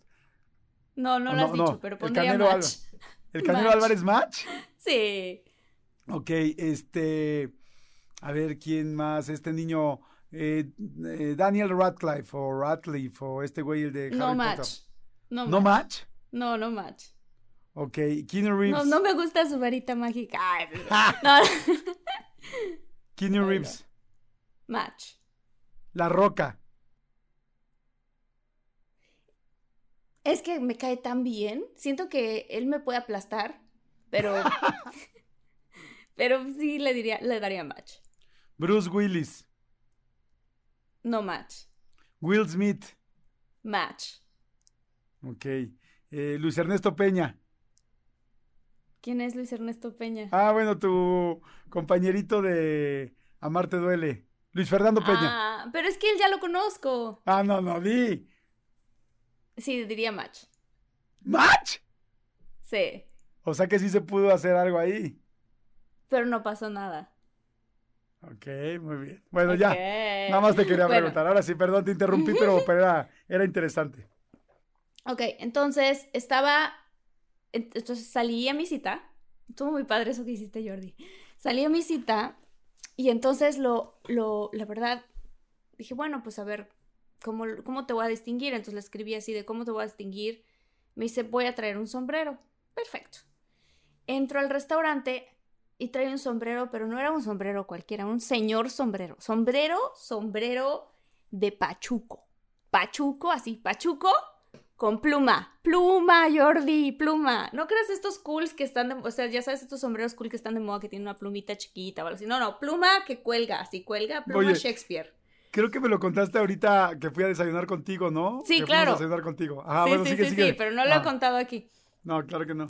No, no Oh, lo has no, dicho, no, pero el pondría Canelo match. Álvarez. ¿El Canelo Match. Álvarez match? Sí. Ok, este, a ver, ¿quién más? Este niño, eh, eh, Daniel Radcliffe o Radcliffe o este güey, el de Harry No Potter. match. No, ¿No match. match? No, no match. Ok, Keanu Reeves. No, no me gusta su varita mágica. Ay, no. Keanu Reeves. match. La Roca. Es que me cae tan bien. Siento que él me puede aplastar, pero. pero sí le diría, le daría match. Bruce Willis. No match. Will Smith. Match. Ok. Eh, Luis Ernesto Peña. ¿Quién es Luis Ernesto Peña? Ah, bueno, tu compañerito de Amarte Duele. Luis Fernando Peña. Ah, pero es que él ya lo conozco. Ah, no, no, di. Sí, diría match. ¿Match? Sí. O sea que sí se pudo hacer algo ahí. Pero no pasó nada. Ok, muy bien. Bueno, ya. Ok. Nada más te quería Bueno, preguntar. Ahora sí, perdón, te interrumpí, pero, pero era, era interesante. Ok, entonces estaba. ent- Entonces salí a mi cita. Estuvo muy padre eso que hiciste, Jordi. Salí a mi cita y entonces lo, lo, la verdad, dije, bueno, pues a ver, ¿cómo, ¿cómo te voy a distinguir? Entonces le escribí así de cómo te voy a distinguir. Me dice, voy a traer un sombrero. Perfecto. Entro al restaurante y trae un sombrero, pero no era un sombrero cualquiera, un señor sombrero. Sombrero, sombrero de pachuco. Pachuco, así, pachuco con pluma. Pluma, Jordi, pluma. ¿No creas estos cools que están de, o sea, ya sabes estos sombreros cool que están de moda que tienen una plumita chiquita o algo así? No, no, pluma que cuelga, así cuelga, pluma Oye. Shakespeare. Creo que me lo contaste ahorita que fui a desayunar contigo, ¿no? Sí, Que claro. a desayunar contigo. Ah, sí, bueno, sí, sigue, sí, sigue. sí, pero no lo he Ah, contado aquí. No, claro que no.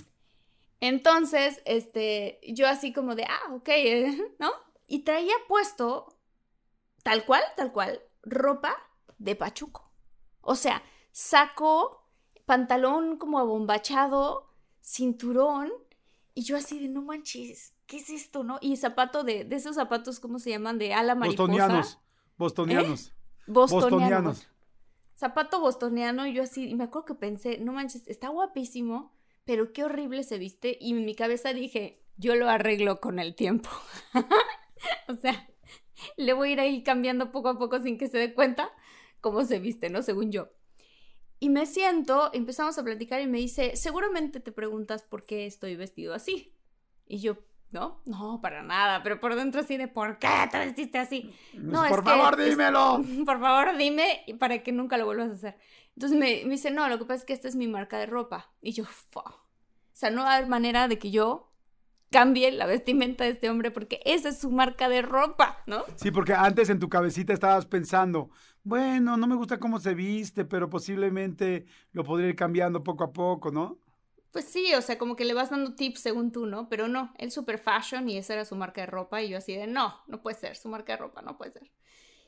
Entonces, este, yo así como de, ah, ok, eh, ¿no? Y traía puesto, tal cual, tal cual, ropa de pachuco. O sea, saco, pantalón como abombachado, cinturón, y yo así de, no manches, ¿qué es esto, no? Y zapato de, de esos zapatos, ¿cómo se llaman? De ala mariposa. Bostonianos. Bostonianos. Bostoniano. Bostonianos. Zapato bostoniano, y yo así, y me acuerdo que pensé, no manches, está guapísimo, pero qué horrible se viste. Y en mi cabeza dije, yo lo arreglo con el tiempo. o sea, le voy a ir ahí cambiando poco a poco sin que se dé cuenta cómo se viste, ¿no? Según yo. Y me siento, empezamos a platicar y me dice, seguramente te preguntas por qué estoy vestido así. Y yo, no, no, para nada, pero por dentro así de, ¿por qué te vestiste así? No, Por es que- favor, es- dímelo. por favor, dime para que nunca lo vuelvas a hacer. Entonces me, me dice, no, lo que pasa es que esta es mi marca de ropa. Y yo, "Fu". O sea, no va a haber manera de que yo cambie la vestimenta de este hombre porque esa es su marca de ropa, ¿no? Sí, porque antes en tu cabecita estabas pensando, bueno, no me gusta cómo se viste, pero posiblemente lo podría ir cambiando poco a poco, ¿no? Pues sí, o sea, como que le vas dando tips según tú, ¿no? Pero no, él super fashion y esa era su marca de ropa y yo así de, no, no puede ser, su marca de ropa no puede ser.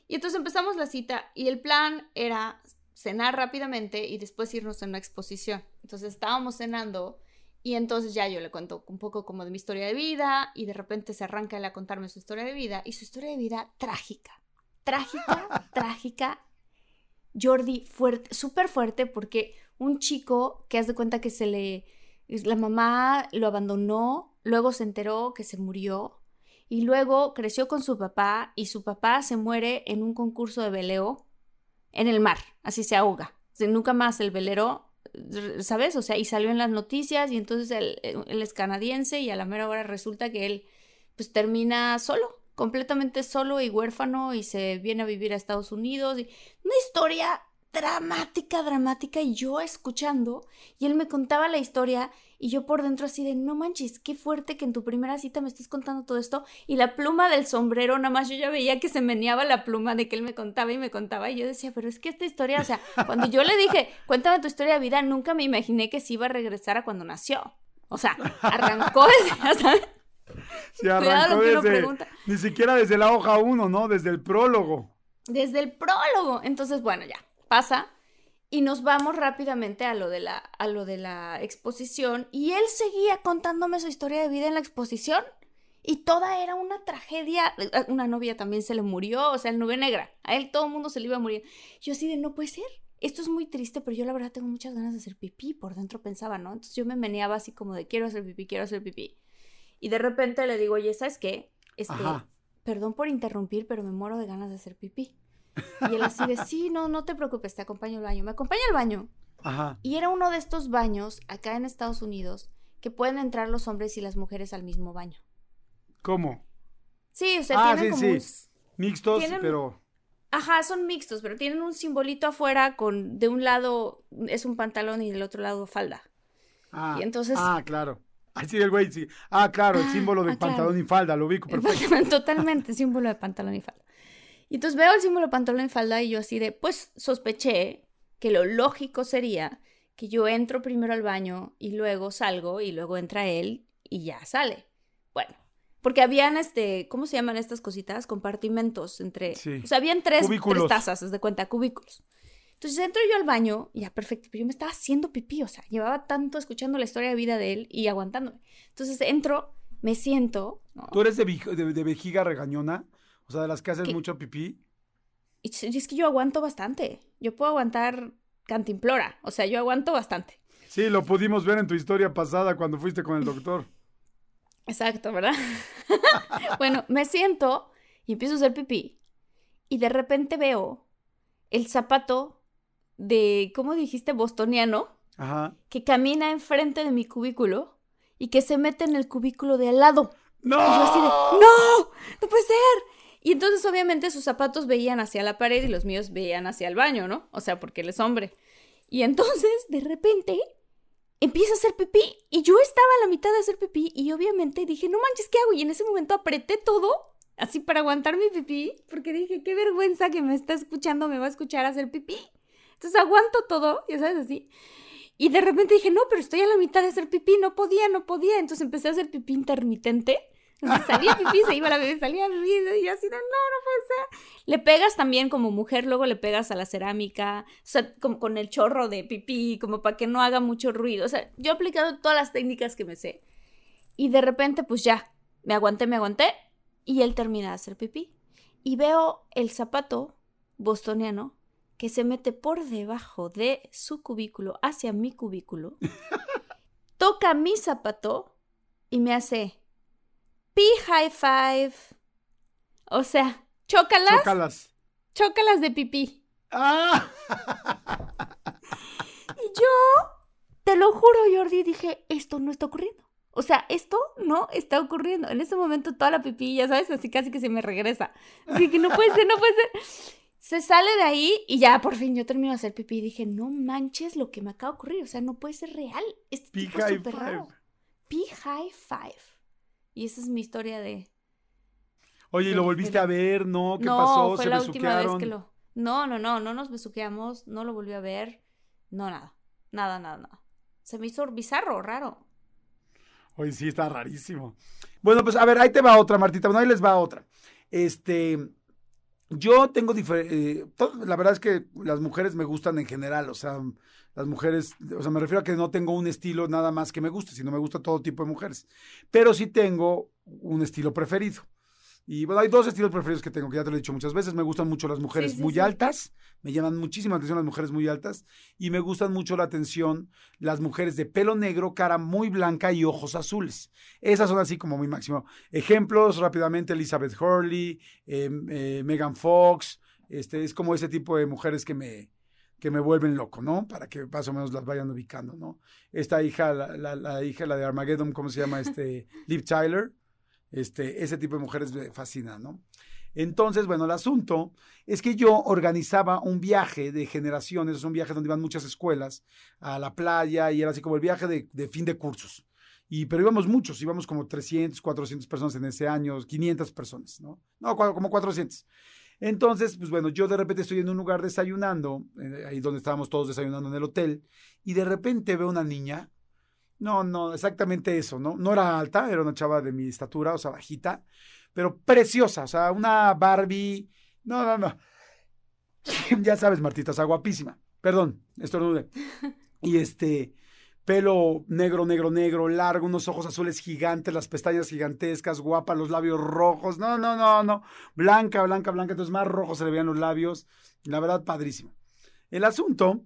Y entonces empezamos la cita y el plan era cenar rápidamente y después irnos a una exposición. Entonces estábamos cenando y entonces ya yo le cuento un poco como de mi historia de vida y de repente se arranca él a contarme su historia de vida y su historia de vida trágica, trágica, trágica. Jordi, fuerte, súper fuerte porque un chico que haz de cuenta que se le, la mamá lo abandonó, luego se enteró que se murió y luego creció con su papá y su papá se muere en un concurso de veleo en el mar, así se ahoga. O nunca más el velero, ¿sabes? O sea, y salió en las noticias y entonces él, él es canadiense y a la mera hora resulta que él pues termina solo, completamente solo y huérfano y se viene a vivir a Estados Unidos. Y una historia dramática, dramática y yo escuchando y él me contaba la historia y yo por dentro así de no manches, qué fuerte que en tu primera cita me estés contando todo esto y la pluma del sombrero, nada más yo ya veía que se meneaba la pluma de que él me contaba y me contaba y yo decía, pero es que esta historia, o sea, cuando yo le dije, cuéntame tu historia de vida, nunca me imaginé que se iba a regresar a cuando nació. O sea, arrancó desde, Cuidado arrancó desde, ni siquiera desde la hoja 1, ¿no? Desde el prólogo. Desde el prólogo. Entonces, bueno, ya, pasa. Y nos vamos rápidamente a lo, de la, a lo de la exposición. Y él seguía contándome su historia de vida en la exposición. Y toda era una tragedia. Eh, una novia también se le murió, o sea, el nube negra. A él todo el mundo se le iba a morir. Yo así de, no puede ser. Esto es muy triste, pero yo la verdad tengo muchas ganas de hacer pipí. Por dentro pensaba, ¿no? Entonces yo me meneaba así como de, quiero hacer pipí, quiero hacer pipí. Y de repente le digo, oye, ¿sabes qué? Este, perdón por interrumpir, pero me muero de ganas de hacer pipí. Y él así de, sí, no, no te preocupes, te acompaño al baño. Me acompaña al baño. Ajá. Y era uno de estos baños acá en Estados Unidos que pueden entrar los hombres y las mujeres al mismo baño. ¿Cómo? Sí, o sea, Ah, tienen sí, como sí. un- Mixtos, tienen- pero... Ajá, son mixtos, pero tienen un simbolito afuera con de un lado es un pantalón y del otro lado falda. Ah, Y entonces- ah claro. Ah, sí, el güey, sí. Ah, claro, el Ah, símbolo de ah, claro. pantalón y falda, lo ubico perfecto. Totalmente, símbolo de pantalón y falda. Y entonces veo el símbolo pantalón y falda y yo así de, pues sospeché que lo lógico sería que yo entro primero al baño y luego salgo y luego entra él y ya sale. Bueno, porque habían este, ¿cómo se llaman estas cositas? Compartimentos entre, Sí. o sea, habían tres, tres tazas, haz de cuenta, cubículos. Entonces entro yo al baño, y ya perfecto, pero yo me estaba haciendo pipí, o sea, llevaba tanto escuchando la historia de vida de él y aguantándome. Entonces entro, me siento, ¿no? ¿Tú eres de, de- de vejiga regañona? O sea, de las que haces ¿Qué? mucho pipí. Y es que yo aguanto bastante. Yo puedo aguantar cantimplora. O sea, yo aguanto bastante. Sí, lo pudimos ver en tu historia pasada cuando fuiste con el doctor. Exacto, ¿verdad? bueno, me siento y empiezo a hacer pipí. Y de repente veo el zapato de, ¿cómo dijiste? Bostoniano, Ajá. que camina enfrente de mi cubículo y que se mete en el cubículo de al lado. ¡No! Y yo así de, ¡no! ¡No puede ser! Y entonces, obviamente, sus zapatos veían hacia la pared y los míos veían hacia el baño, ¿no? O sea, porque él es hombre. Y entonces, de repente, empieza a hacer pipí. Y yo estaba a la mitad de hacer pipí y obviamente dije, no manches, ¿qué hago? Y en ese momento apreté todo, así para aguantar mi pipí, porque dije, qué vergüenza que me está escuchando, me va a escuchar hacer pipí. Entonces aguanto todo, ya sabes, así. Y de repente dije, no, pero estoy a la mitad de hacer pipí, no podía, no podía. Entonces empecé a hacer pipí intermitente. Salía pipí, se iba la bebé, salía ruido y yo así de, no, no puede ser. Le pegas también como mujer, luego le pegas a la cerámica, o sea, como con el chorro de pipí, como para que no haga mucho ruido. O sea, yo he aplicado todas las técnicas que me sé. Y de repente, pues ya, me aguanté, me aguanté, y él termina de hacer pipí. Y veo el zapato bostoniano que se mete por debajo de su cubículo hacia mi cubículo, toca mi zapato y me hace pi high five. O sea, chócalas, Chócalas. chócalas de pipí. ¡Ah! Y yo, te lo juro, Jordi, dije, esto no está ocurriendo. O sea, esto no está ocurriendo. En ese momento toda la pipí, ya sabes, así casi que se me regresa. Así que no puede ser, no puede ser. Se sale de ahí y ya por fin yo termino de hacer pipí y dije, no manches lo que me acaba de ocurrir. O sea, no puede ser real. Este tipo es five. raro. Pi high five. Y esa es mi historia de... Oye, ¿y lo volviste a ver? ¿No? ¿Qué no, pasó? fue ¿Se la última vez que lo... No, no, no, no nos besuqueamos, no lo volví a ver, no nada, nada, nada, nada. Se me hizo bizarro, raro. Oye, sí, está rarísimo. Bueno, pues a ver, ahí te va otra, Martita. Bueno, ahí les va otra. Este, yo tengo diferentes... la verdad es que las mujeres me gustan en general, o sea, las mujeres, o sea, me refiero a que no tengo un estilo nada más que me guste, sino me gusta todo tipo de mujeres. Pero sí tengo un estilo preferido. Y bueno, hay dos estilos preferidos que tengo, que ya te lo he dicho muchas veces. Me gustan mucho las mujeres Sí, sí, muy sí. altas, me llaman muchísimo la atención las mujeres muy altas, y me gustan mucho la atención las mujeres de pelo negro, cara muy blanca y ojos azules. Esas son así como mi máximo. Ejemplos rápidamente, Elizabeth Hurley, eh, eh, Megan Fox, este, es como ese tipo de mujeres que me, que me vuelven loco, ¿no? Para que más o menos las vayan ubicando, ¿no? Esta hija, la, la- la hija, la de Armageddon, ¿cómo se llama? Este, Liv Tyler, este, ese tipo de mujeres me fascinan, ¿no? Entonces, bueno, el asunto es que yo organizaba un viaje de generaciones, es un viaje donde iban muchas escuelas a la playa y era así como el viaje de, fin de cursos. Y, pero íbamos muchos, íbamos como 300, 400 personas en ese año, 500 personas, ¿no? No, como 400. Entonces, pues bueno, yo de repente estoy en un lugar desayunando, eh, ahí donde estábamos todos desayunando en el hotel, y de repente veo una niña, no, no, exactamente eso, ¿no? No era alta, era una chava de mi estatura, o sea, bajita, pero preciosa, o sea, una Barbie, no, no, no. ya sabes, Martita, está guapísima. Perdón, estornude. Y este, pelo negro, negro, negro, largo, unos ojos azules gigantes, las pestañas gigantescas, guapa, los labios rojos. No, no, no, no. Blanca, blanca, blanca. Entonces más rojos se le veían los labios. La verdad, padrísimo. El asunto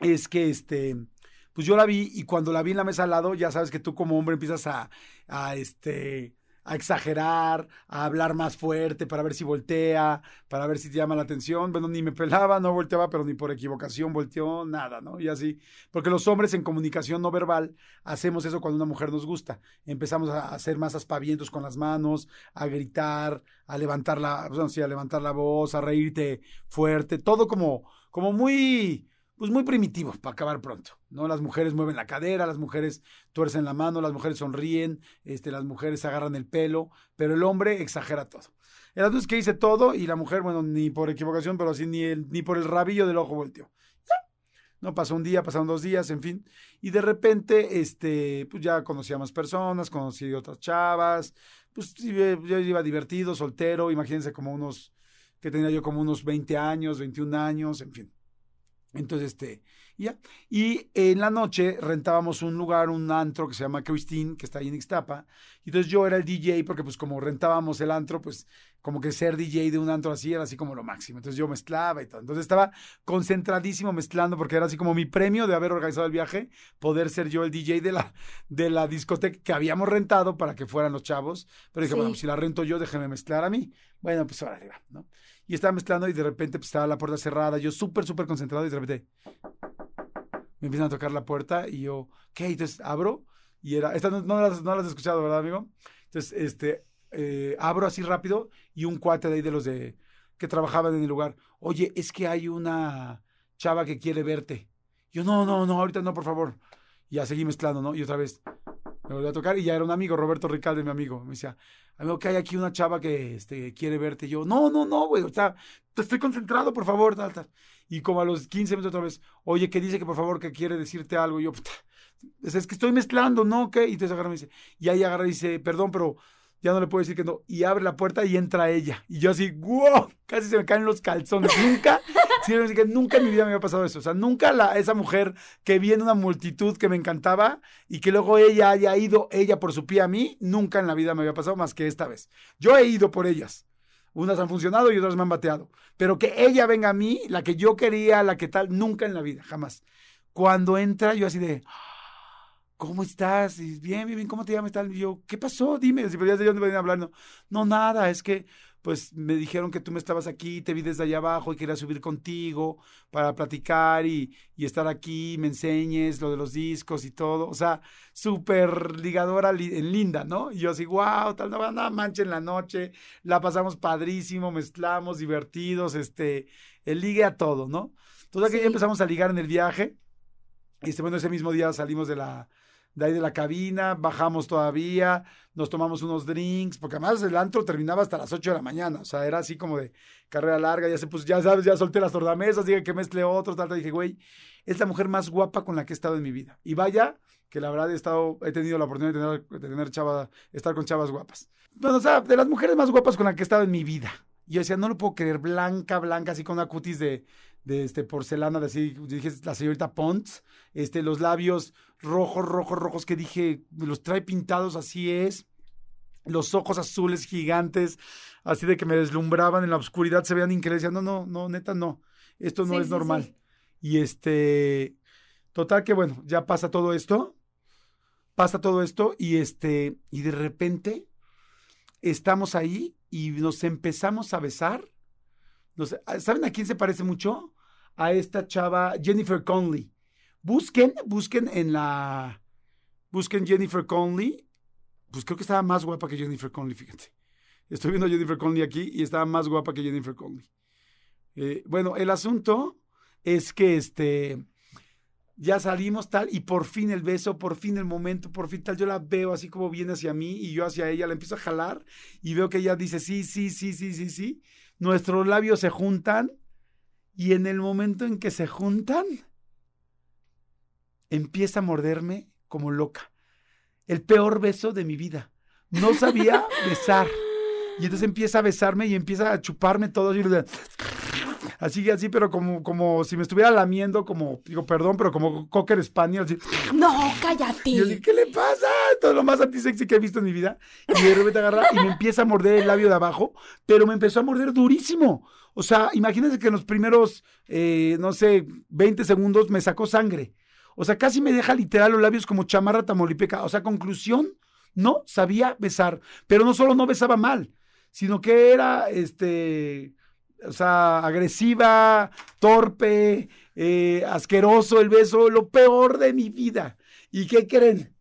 Es que este, pues yo la vi y cuando la vi en la mesa al lado, ya sabes que tú como hombre empiezas a, a este, a exagerar, a hablar más fuerte para ver si voltea, para ver si te llama la atención. Bueno, ni me pelaba, no volteaba, pero ni por equivocación volteó, nada, ¿no? Y así, porque los hombres en comunicación no verbal hacemos eso cuando una mujer nos gusta. Empezamos a hacer más aspavientos con las manos, a gritar, a levantar la, bueno, sí, a levantar la voz, a reírte fuerte, todo como, como muy pues muy primitivo para acabar pronto, ¿no? Las mujeres mueven la cadera, las mujeres tuercen la mano, las mujeres sonríen, este, las mujeres agarran el pelo, pero el hombre exagera todo. El asunto es que hice todo y la mujer, bueno, ni por equivocación, pero así ni, el, ni por el rabillo del ojo volteó. No pasó un día, pasaron dos días, en fin. Y de repente, este, pues ya conocí a más personas, conocí otras chavas, pues yo iba divertido, soltero, imagínense como unos, que tenía yo como unos 20 años, 21 años, en fin. Entonces, este, ya. Y en la noche rentábamos un lugar, un antro que se llama Christine, que está ahí en Ixtapa. Y entonces yo era el DJ, porque pues como rentábamos el antro, pues como que ser DJ de un antro así era así como lo máximo. Entonces yo mezclaba y todo. Entonces estaba concentradísimo mezclando, porque era así como mi premio de haber organizado el viaje, poder ser yo el DJ de la, de la discoteca que habíamos rentado para que fueran los chavos. Pero dije, bueno, pues, si la rento yo, déjeme mezclar a mí. Bueno, pues ahora arriba, ¿no? Y estaba mezclando y de repente pues, estaba la puerta cerrada, yo súper, súper concentrado y de repente me empiezan a tocar la puerta y yo, ¿qué? Entonces abro y era, esta no, las, no las has escuchado, ¿verdad, amigo? Entonces, este, eh, abro así rápido y un cuate de ahí de los de que trabajaban en el lugar, oye, es que hay una chava que quiere verte. Yo, no, no, no, ahorita no, por favor. Y ya seguí mezclando, ¿no? Y otra vez me volvió a tocar y ya era un amigo, Roberto Ricalde, mi amigo. Me decía, amigo, que hay aquí una chava que este, quiere verte. Y yo, no, no, no, güey, o sea, estoy concentrado, por favor, tal, tal. Y como a los 15 minutos otra vez, oye, que dice que por favor que quiere decirte algo. Y yo, es que estoy mezclando, ¿no? ¿Qué? Y entonces agarra y me dice, y ahí agarra y dice, perdón, pero ya no le puedo decir que no. Y abre la puerta y entra ella. Y yo así, ¡wow! Casi se me caen los calzones. Nunca, sí, nunca en mi vida me había pasado eso. O sea, nunca la, esa mujer que vi en una multitud que me encantaba y que luego ella haya ido, ella por su pie a mí, nunca en la vida me había pasado más que esta vez. Yo he ido por ellas. Unas han funcionado y otras me han bateado. Pero que ella venga a mí, la que yo quería, la que tal, nunca en la vida, jamás. Cuando entra, yo así de... ¿cómo estás? bien, bien, bien, ¿cómo te llamas? Y yo, ¿qué pasó? Dime, si podías de dónde venía hablando. No, nada, es que pues me dijeron que tú me estabas aquí, te vi desde allá abajo y quería subir contigo para platicar y, y estar aquí, me enseñes lo de los discos y todo. O sea, súper ligadora en linda, ¿no? Y yo así, wow, tal, no, nada, mancha en la noche, la pasamos padrísimo, mezclamos, divertidos, este, el ligue a todo, ¿no? Entonces que ya empezamos a ligar en el viaje. Y este, bueno, ese mismo día salimos de la, de ahí de la cabina, bajamos todavía, nos tomamos unos drinks, porque además el antro terminaba hasta las 8 de la mañana, o sea, era así como de carrera larga, ya se puso, ya sabes, ya solté las tordamesas, dije que mezcle otro, tal, tal, dije, güey, es la mujer más guapa con la que he estado en mi vida. Y vaya, que la verdad he estado, he tenido la oportunidad de tener, de chava, estar con chavas guapas. Bueno, o sea, de las mujeres más guapas con las que he estado en mi vida. Y yo decía, no lo puedo creer, blanca, blanca, así con una cutis de, de este porcelana, de así, dije, la señorita Pons, este, los labios rojos, rojos, rojos, que dije, los trae pintados, así es, los ojos azules gigantes, así de que me deslumbraban en la oscuridad, se veían increíbles. No, no, no, neta, no, esto no Sí, es sí, normal. sí. Y este, total que bueno, ya pasa todo esto, pasa todo esto y este, y de repente estamos ahí y nos empezamos a besar. Nos- ¿Saben a quién se parece mucho? A esta chava Jennifer Conley. Busquen, busquen en la, busquen Jennifer Conley. Pues creo que estaba más guapa que Jennifer Conley, fíjate. Estoy viendo a Jennifer Conley aquí y estaba más guapa que Jennifer Conley. Eh, bueno, el asunto es que este ya salimos tal y por fin el beso, por fin el momento, por fin tal, yo la veo así como viene hacia mí y yo hacia ella, la empiezo a jalar y veo que ella dice sí, sí, sí, sí, sí, sí. Nuestros labios se juntan y en el momento en que se juntan empieza a morderme como loca. El peor beso de mi vida. No sabía besar. Y entonces empieza a besarme y empieza a chuparme todo. Así, así, así, pero como, como si me estuviera lamiendo, como, digo, perdón, pero como Cocker Spaniel. Así. No, cállate. Y yo así, ¿qué le pasa? Esto es lo más antisexy que he visto en mi vida. Y de repente agarra y me empieza a morder el labio de abajo, pero me empezó a morder durísimo. O sea, imagínense que en los primeros, eh, no sé, 20 segundos me sacó sangre. O sea, casi me deja literal los labios como chamarra tamaulipeca. O sea, conclusión, no sabía besar. Pero no solo no besaba mal, sino que era, este, o sea, agresiva, torpe, eh, asqueroso el beso, lo peor de mi vida. ¿Y qué creen?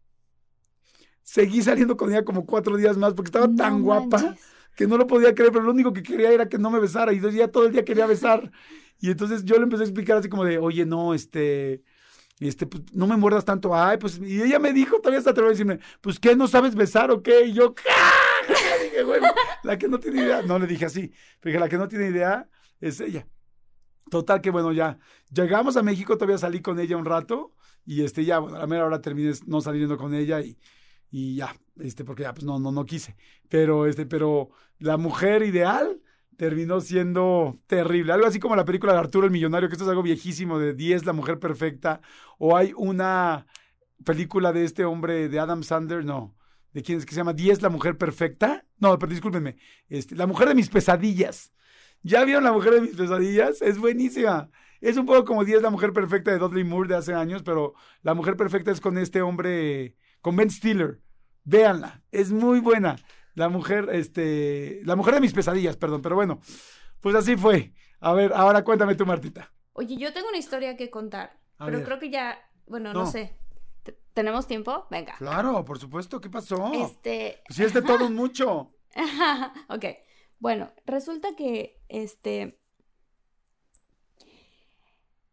Seguí saliendo con ella como cuatro días más porque estaba No tan guapa que no lo podía creer, pero lo único que quería era que no me besara y yo ya todo el día quería besar. Y entonces yo le empecé a explicar así como de, oye, no, este, este, pues, no me muerdas tanto. Ay, pues, y ella me dijo, todavía se atrevió a decirme, pues, ¿qué? ¿No sabes besar o qué? Y yo, ¡ah! La que no tiene idea, no le dije así, dije, la que no tiene idea es ella. Total que bueno, ya llegamos a México, todavía salí con ella un rato y este ya, bueno, a la mera hora terminé no saliendo con ella y, y ya, este, porque ya pues no, no, no quise. Pero este, pero la mujer ideal terminó siendo terrible. Algo así como la película de Arturo el Millonario, que esto es algo viejísimo de 10, la mujer perfecta. O hay una película de este hombre, de Adam Sandler, no. ¿De quién es que se llama 10, la mujer perfecta? No, pero discúlpenme. Este, la mujer de mis pesadillas. ¿Ya vieron la mujer de mis pesadillas? Es buenísima. Es un poco como 10, la mujer perfecta de Dudley Moore de hace años, pero la mujer perfecta es con este hombre, con Ben Stiller. Véanla, es muy buena. La mujer, este, la mujer de mis pesadillas, perdón, pero bueno, pues así fue. A ver, ahora cuéntame tú, Martita. Oye, yo tengo una historia que contar, A pero ver. creo que ya, bueno, no, No. sé. ¿Tenemos tiempo? Venga. Claro, por supuesto, ¿qué pasó? Este, Pues si es de todo un mucho. ok. Bueno, resulta que este.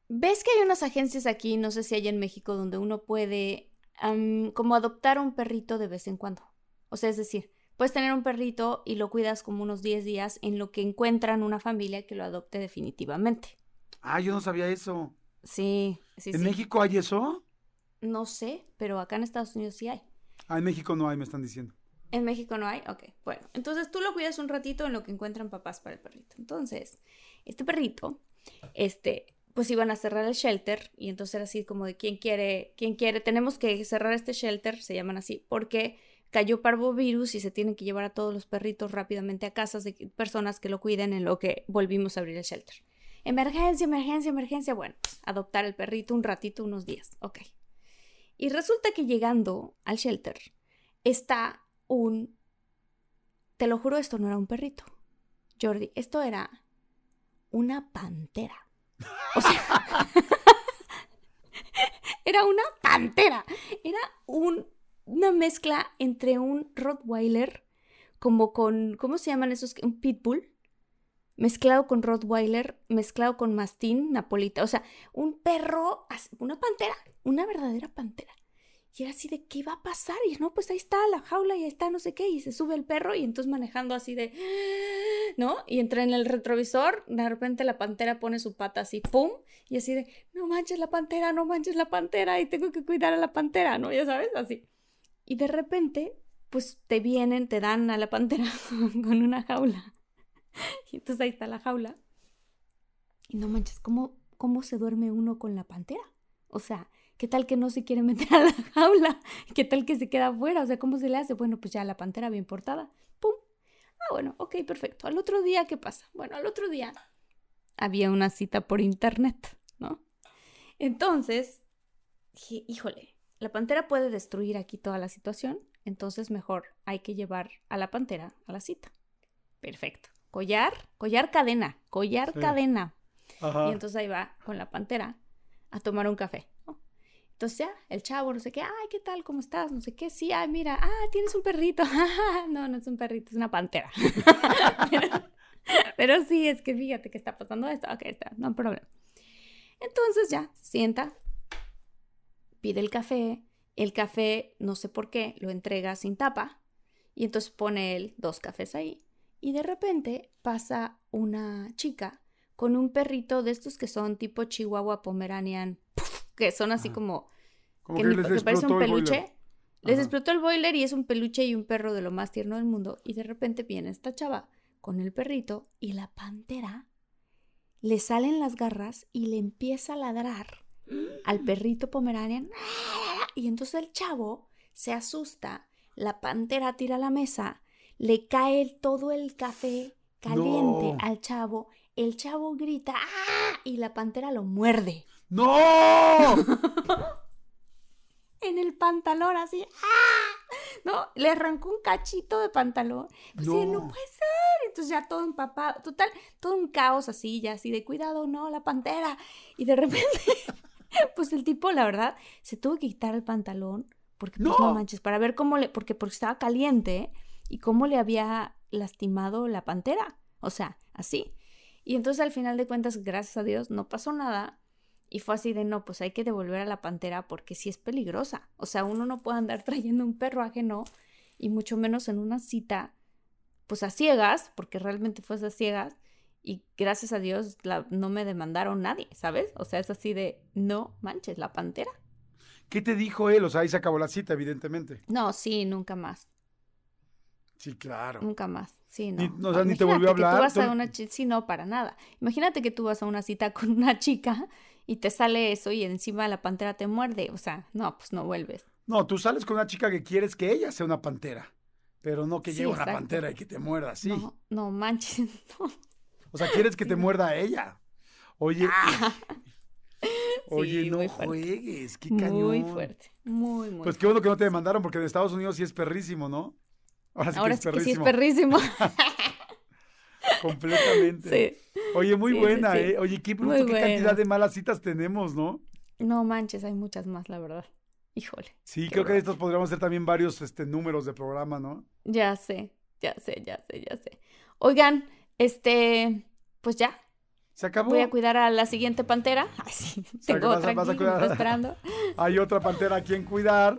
¿Ves que hay unas agencias aquí, no sé si hay en México, donde uno puede como adoptar un perrito de vez en cuando? O sea, es decir, puedes tener un perrito y lo cuidas como unos 10 días en lo que encuentran una familia que lo adopte definitivamente. Ah, yo no sabía eso. Sí, sí, ¿En sí. México hay eso? No sé, pero acá en Estados Unidos sí hay. Ah, en México no hay, me están diciendo. En México no hay, ok. Bueno, entonces tú lo cuidas un ratito en lo que encuentran papás para el perrito. Entonces, este perrito, este, pues iban a cerrar el shelter y entonces era así como de quién quiere, quién quiere, tenemos que cerrar este shelter, se llaman así, porque cayó parvovirus y se tienen que llevar a todos los perritos rápidamente a casas de personas que lo cuiden en lo que volvimos a abrir el shelter. Emergencia, emergencia, emergencia. Bueno, pues, adoptar el perrito un ratito, unos días, ok. Y resulta que llegando al shelter está un... Te lo juro, esto no era un perrito. Jordi, esto era una pantera. O sea, era una pantera. Era un- una mezcla entre un Rottweiler, como con, ¿cómo se llaman esos? Un pitbull, mezclado con Rottweiler, mezclado con mastín, napolita. O sea, un perro, una pantera, una verdadera pantera. Y era así de, ¿qué va a pasar? Y no, pues ahí está la jaula y ahí está no sé qué. Y se sube el perro y entonces manejando así de, ¿no? Y entra en el retrovisor, de repente la pantera pone su pata así, ¡pum! Y así de, no manches la pantera, no manches la pantera y tengo que cuidar a la pantera, ¿no? Ya sabes, así. Y de repente, pues te vienen, te dan a la pantera con una jaula. Y entonces ahí está la jaula. Y no manches, ¿cómo, cómo se duerme uno con la pantera? O sea, ¿qué tal que no se quiere meter a la jaula? ¿Qué tal que se queda afuera? O sea, ¿cómo se le hace? Bueno, pues ya la pantera bien portada. ¡Pum! Ah, bueno, ok, perfecto. Al otro día, ¿qué pasa? Bueno, al otro día había una cita por internet, ¿no? Entonces, dije, híjole, la pantera puede destruir aquí toda la situación, entonces mejor hay que llevar a la pantera a la cita. Perfecto. Collar, collar cadena, collar Sí. cadena. Ajá. Y entonces ahí va con la pantera a tomar un café. ¿no? Entonces ya, el chavo, no sé qué, ay, ¿qué tal? ¿Cómo estás? No sé qué, sí, ay, mira, ah, tienes un perrito. no, no es un perrito, es una pantera. pero, pero sí, es que fíjate que está pasando esto. Ok, está, no hay problema. Entonces ya, se sienta, pide el café. El café, no sé por qué, lo entrega sin tapa. Y entonces pone él dos cafés ahí. Y de repente pasa una chica con un perrito de estos que son tipo Chihuahua Pomeranian, que son así Ajá. como Como que, que ni- les que parece un peluche. Les Ajá. explotó el boiler y es un peluche y un perro de lo más tierno del mundo. Y de repente viene esta chava con el perrito y la pantera le salen las garras y le empieza a ladrar al perrito pomeranian. Y entonces el chavo se asusta, la pantera tira la mesa, le cae todo el café caliente No. al chavo, el chavo grita ¡Ah! y la pantera lo muerde ¡No! en el pantalón así ¡ah! ¿no? Le arrancó un cachito de pantalón. Pues sí, no No. puede ser. Entonces ya todo empapado, total, todo un caos así, ya así de cuidado, no, la pantera. Y de repente, pues el tipo, la verdad, se tuvo que quitar el pantalón, porque pues no No. manches, para ver cómo le, porque, porque estaba caliente y cómo le había lastimado la pantera. O sea, así. Y entonces al final de cuentas, gracias a Dios, no pasó nada. Y fue así de, no, pues hay que devolver a la pantera porque sí es peligrosa. O sea, uno no puede andar trayendo un perro ajeno y mucho menos en una cita, pues a ciegas, porque realmente fue a ciegas. Y gracias a Dios la- no me demandaron nadie, ¿sabes? O sea, es así de, no manches, la pantera. ¿Qué te dijo él? O sea, ahí se acabó la cita, evidentemente. No, sí, nunca más, Sí, claro. nunca más. Sí, no. Ni- no, o sea, ni te volvió a que hablar, tú vas a una sí, no, para nada. Imagínate que tú vas a una cita con una chica y te sale eso y encima la pantera te muerde. O sea, no, pues no vuelves. No, tú sales con una chica que quieres que ella sea una pantera, pero no que Sí, lleve una pantera y que te muerda así. No, no manches. no. O sea, quieres que te muerda a ella. Oye, oye, Sí, no muy fuerte. juegues, qué Muy cañón. fuerte. Muy, muy Pues qué bueno que no te demandaron, porque en Estados Unidos sí es perrísimo, ¿no? Ahora sí Ahora que sí es que sí es perrísimo. Completamente. sí. Oye, muy Sí, buena. ¿eh? Oye, qué bruto, qué buena. cantidad de malas citas tenemos, ¿no? No manches, hay muchas más, la verdad. Híjole. Sí, creo que de estos podríamos hacer también varios este, números de programa, ¿no? Ya sé, ya sé, ya sé, ya sé. Oigan, este, pues ya, Se acabó. voy a cuidar a la siguiente pantera. Ay, sí, tengo otra aquí me está esperando. Hay otra pantera a quien cuidar.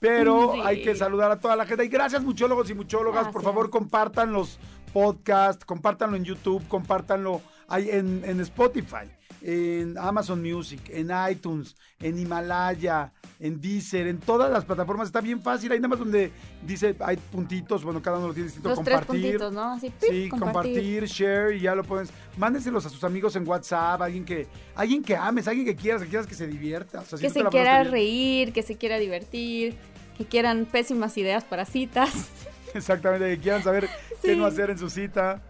Pero Sí. hay que saludar a toda la gente. Y gracias, muchólogos y muchólogas. Por favor, compartan los podcasts, compártanlo en YouTube, compártanlo en, en Spotify, en Amazon Music, en iTunes, en Himalaya, en Deezer, en todas las plataformas. Está bien fácil. Ahí nada más donde dice, hay puntitos, bueno, cada uno lo tiene distinto. Los tres compartir. puntitos, ¿no? Así, pip, Sí, compartir. share y ya lo pones. Mándenselos a sus amigos en WhatsApp, alguien que, alguien que ames, alguien que quieras, que quieras que se divierta. O sea, si Que se quiera reír, que se quiera divertir, que quieran pésimas ideas para citas. Exactamente, que quieran saber qué no hacer en su cita,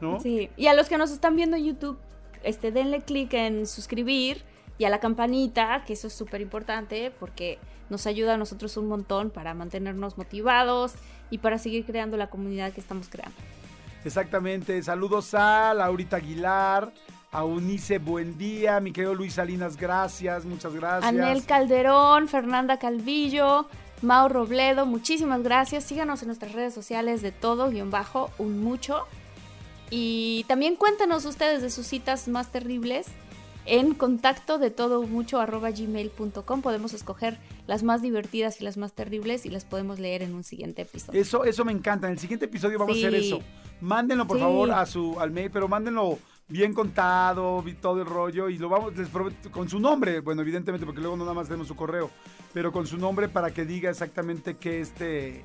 ¿no? Sí. Y a los que nos están viendo en YouTube, este, denle clic en suscribir y a la campanita, que eso es súper importante porque nos ayuda a nosotros un montón para mantenernos motivados y para seguir creando la comunidad que estamos creando. Exactamente. Saludos a Laurita Aguilar, a Unice Buen Día, mi querido Luis Salinas, gracias, muchas gracias. Anel Calderón, Fernanda Calvillo, Mau Robledo, muchísimas gracias. Síganos en nuestras redes sociales de todo, guion bajo, un mucho. Y también cuéntanos ustedes de sus citas más terribles en contacto de todo mucho arroba gmail.com. Podemos escoger las más divertidas y las más terribles y las podemos leer en un siguiente episodio. Eso, eso me encanta. En el siguiente episodio vamos Sí. a hacer eso. Mándenlo, por Sí. favor, a su, al mail, pero mándenlo bien contado, todo el rollo, y lo vamos, les prometo, con su nombre, bueno, evidentemente, porque luego no nada más tenemos su correo, pero con su nombre para que diga exactamente qué este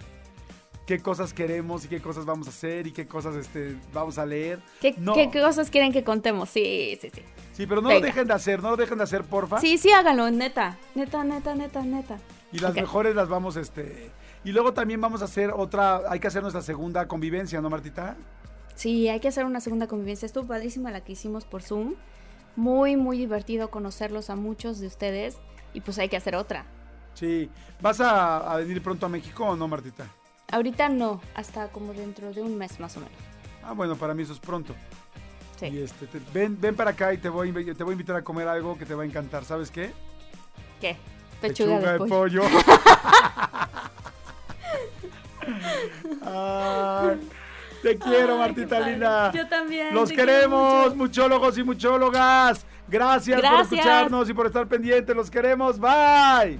qué cosas queremos y qué cosas vamos a hacer y qué cosas este vamos a leer. ¿Qué, No. qué cosas quieren que contemos? Sí, sí, sí. Sí, pero no lo dejen de hacer, no lo dejen de hacer, porfa. Sí, sí, háganlo, neta. Neta, neta, neta, neta. Y las mejores las vamos este Y luego también vamos a hacer otra, hay que hacer nuestra segunda convivencia, ¿no, Martita? Sí, hay que hacer una segunda convivencia. Estuvo padrísima la que hicimos por Zoom. Muy, muy divertido conocerlos a muchos de ustedes. Y pues hay que hacer otra. Sí. ¿Vas a, a venir pronto a México o no, Martita? Ahorita no, hasta como dentro de un mes más o menos. Ah, bueno, para mí eso es pronto. Sí. Y este, te- ven, ven para acá y te voy, te voy a invitar a comer algo que te va a encantar. ¿Sabes qué? ¿Qué? Pechuga, de, pollo. Te quiero, Ay, Martita linda. Yo también. Los queremos, mucho. muchólogos y muchólogas. Gracias, por Gracias. escucharnos y por estar pendientes. Los queremos. Bye.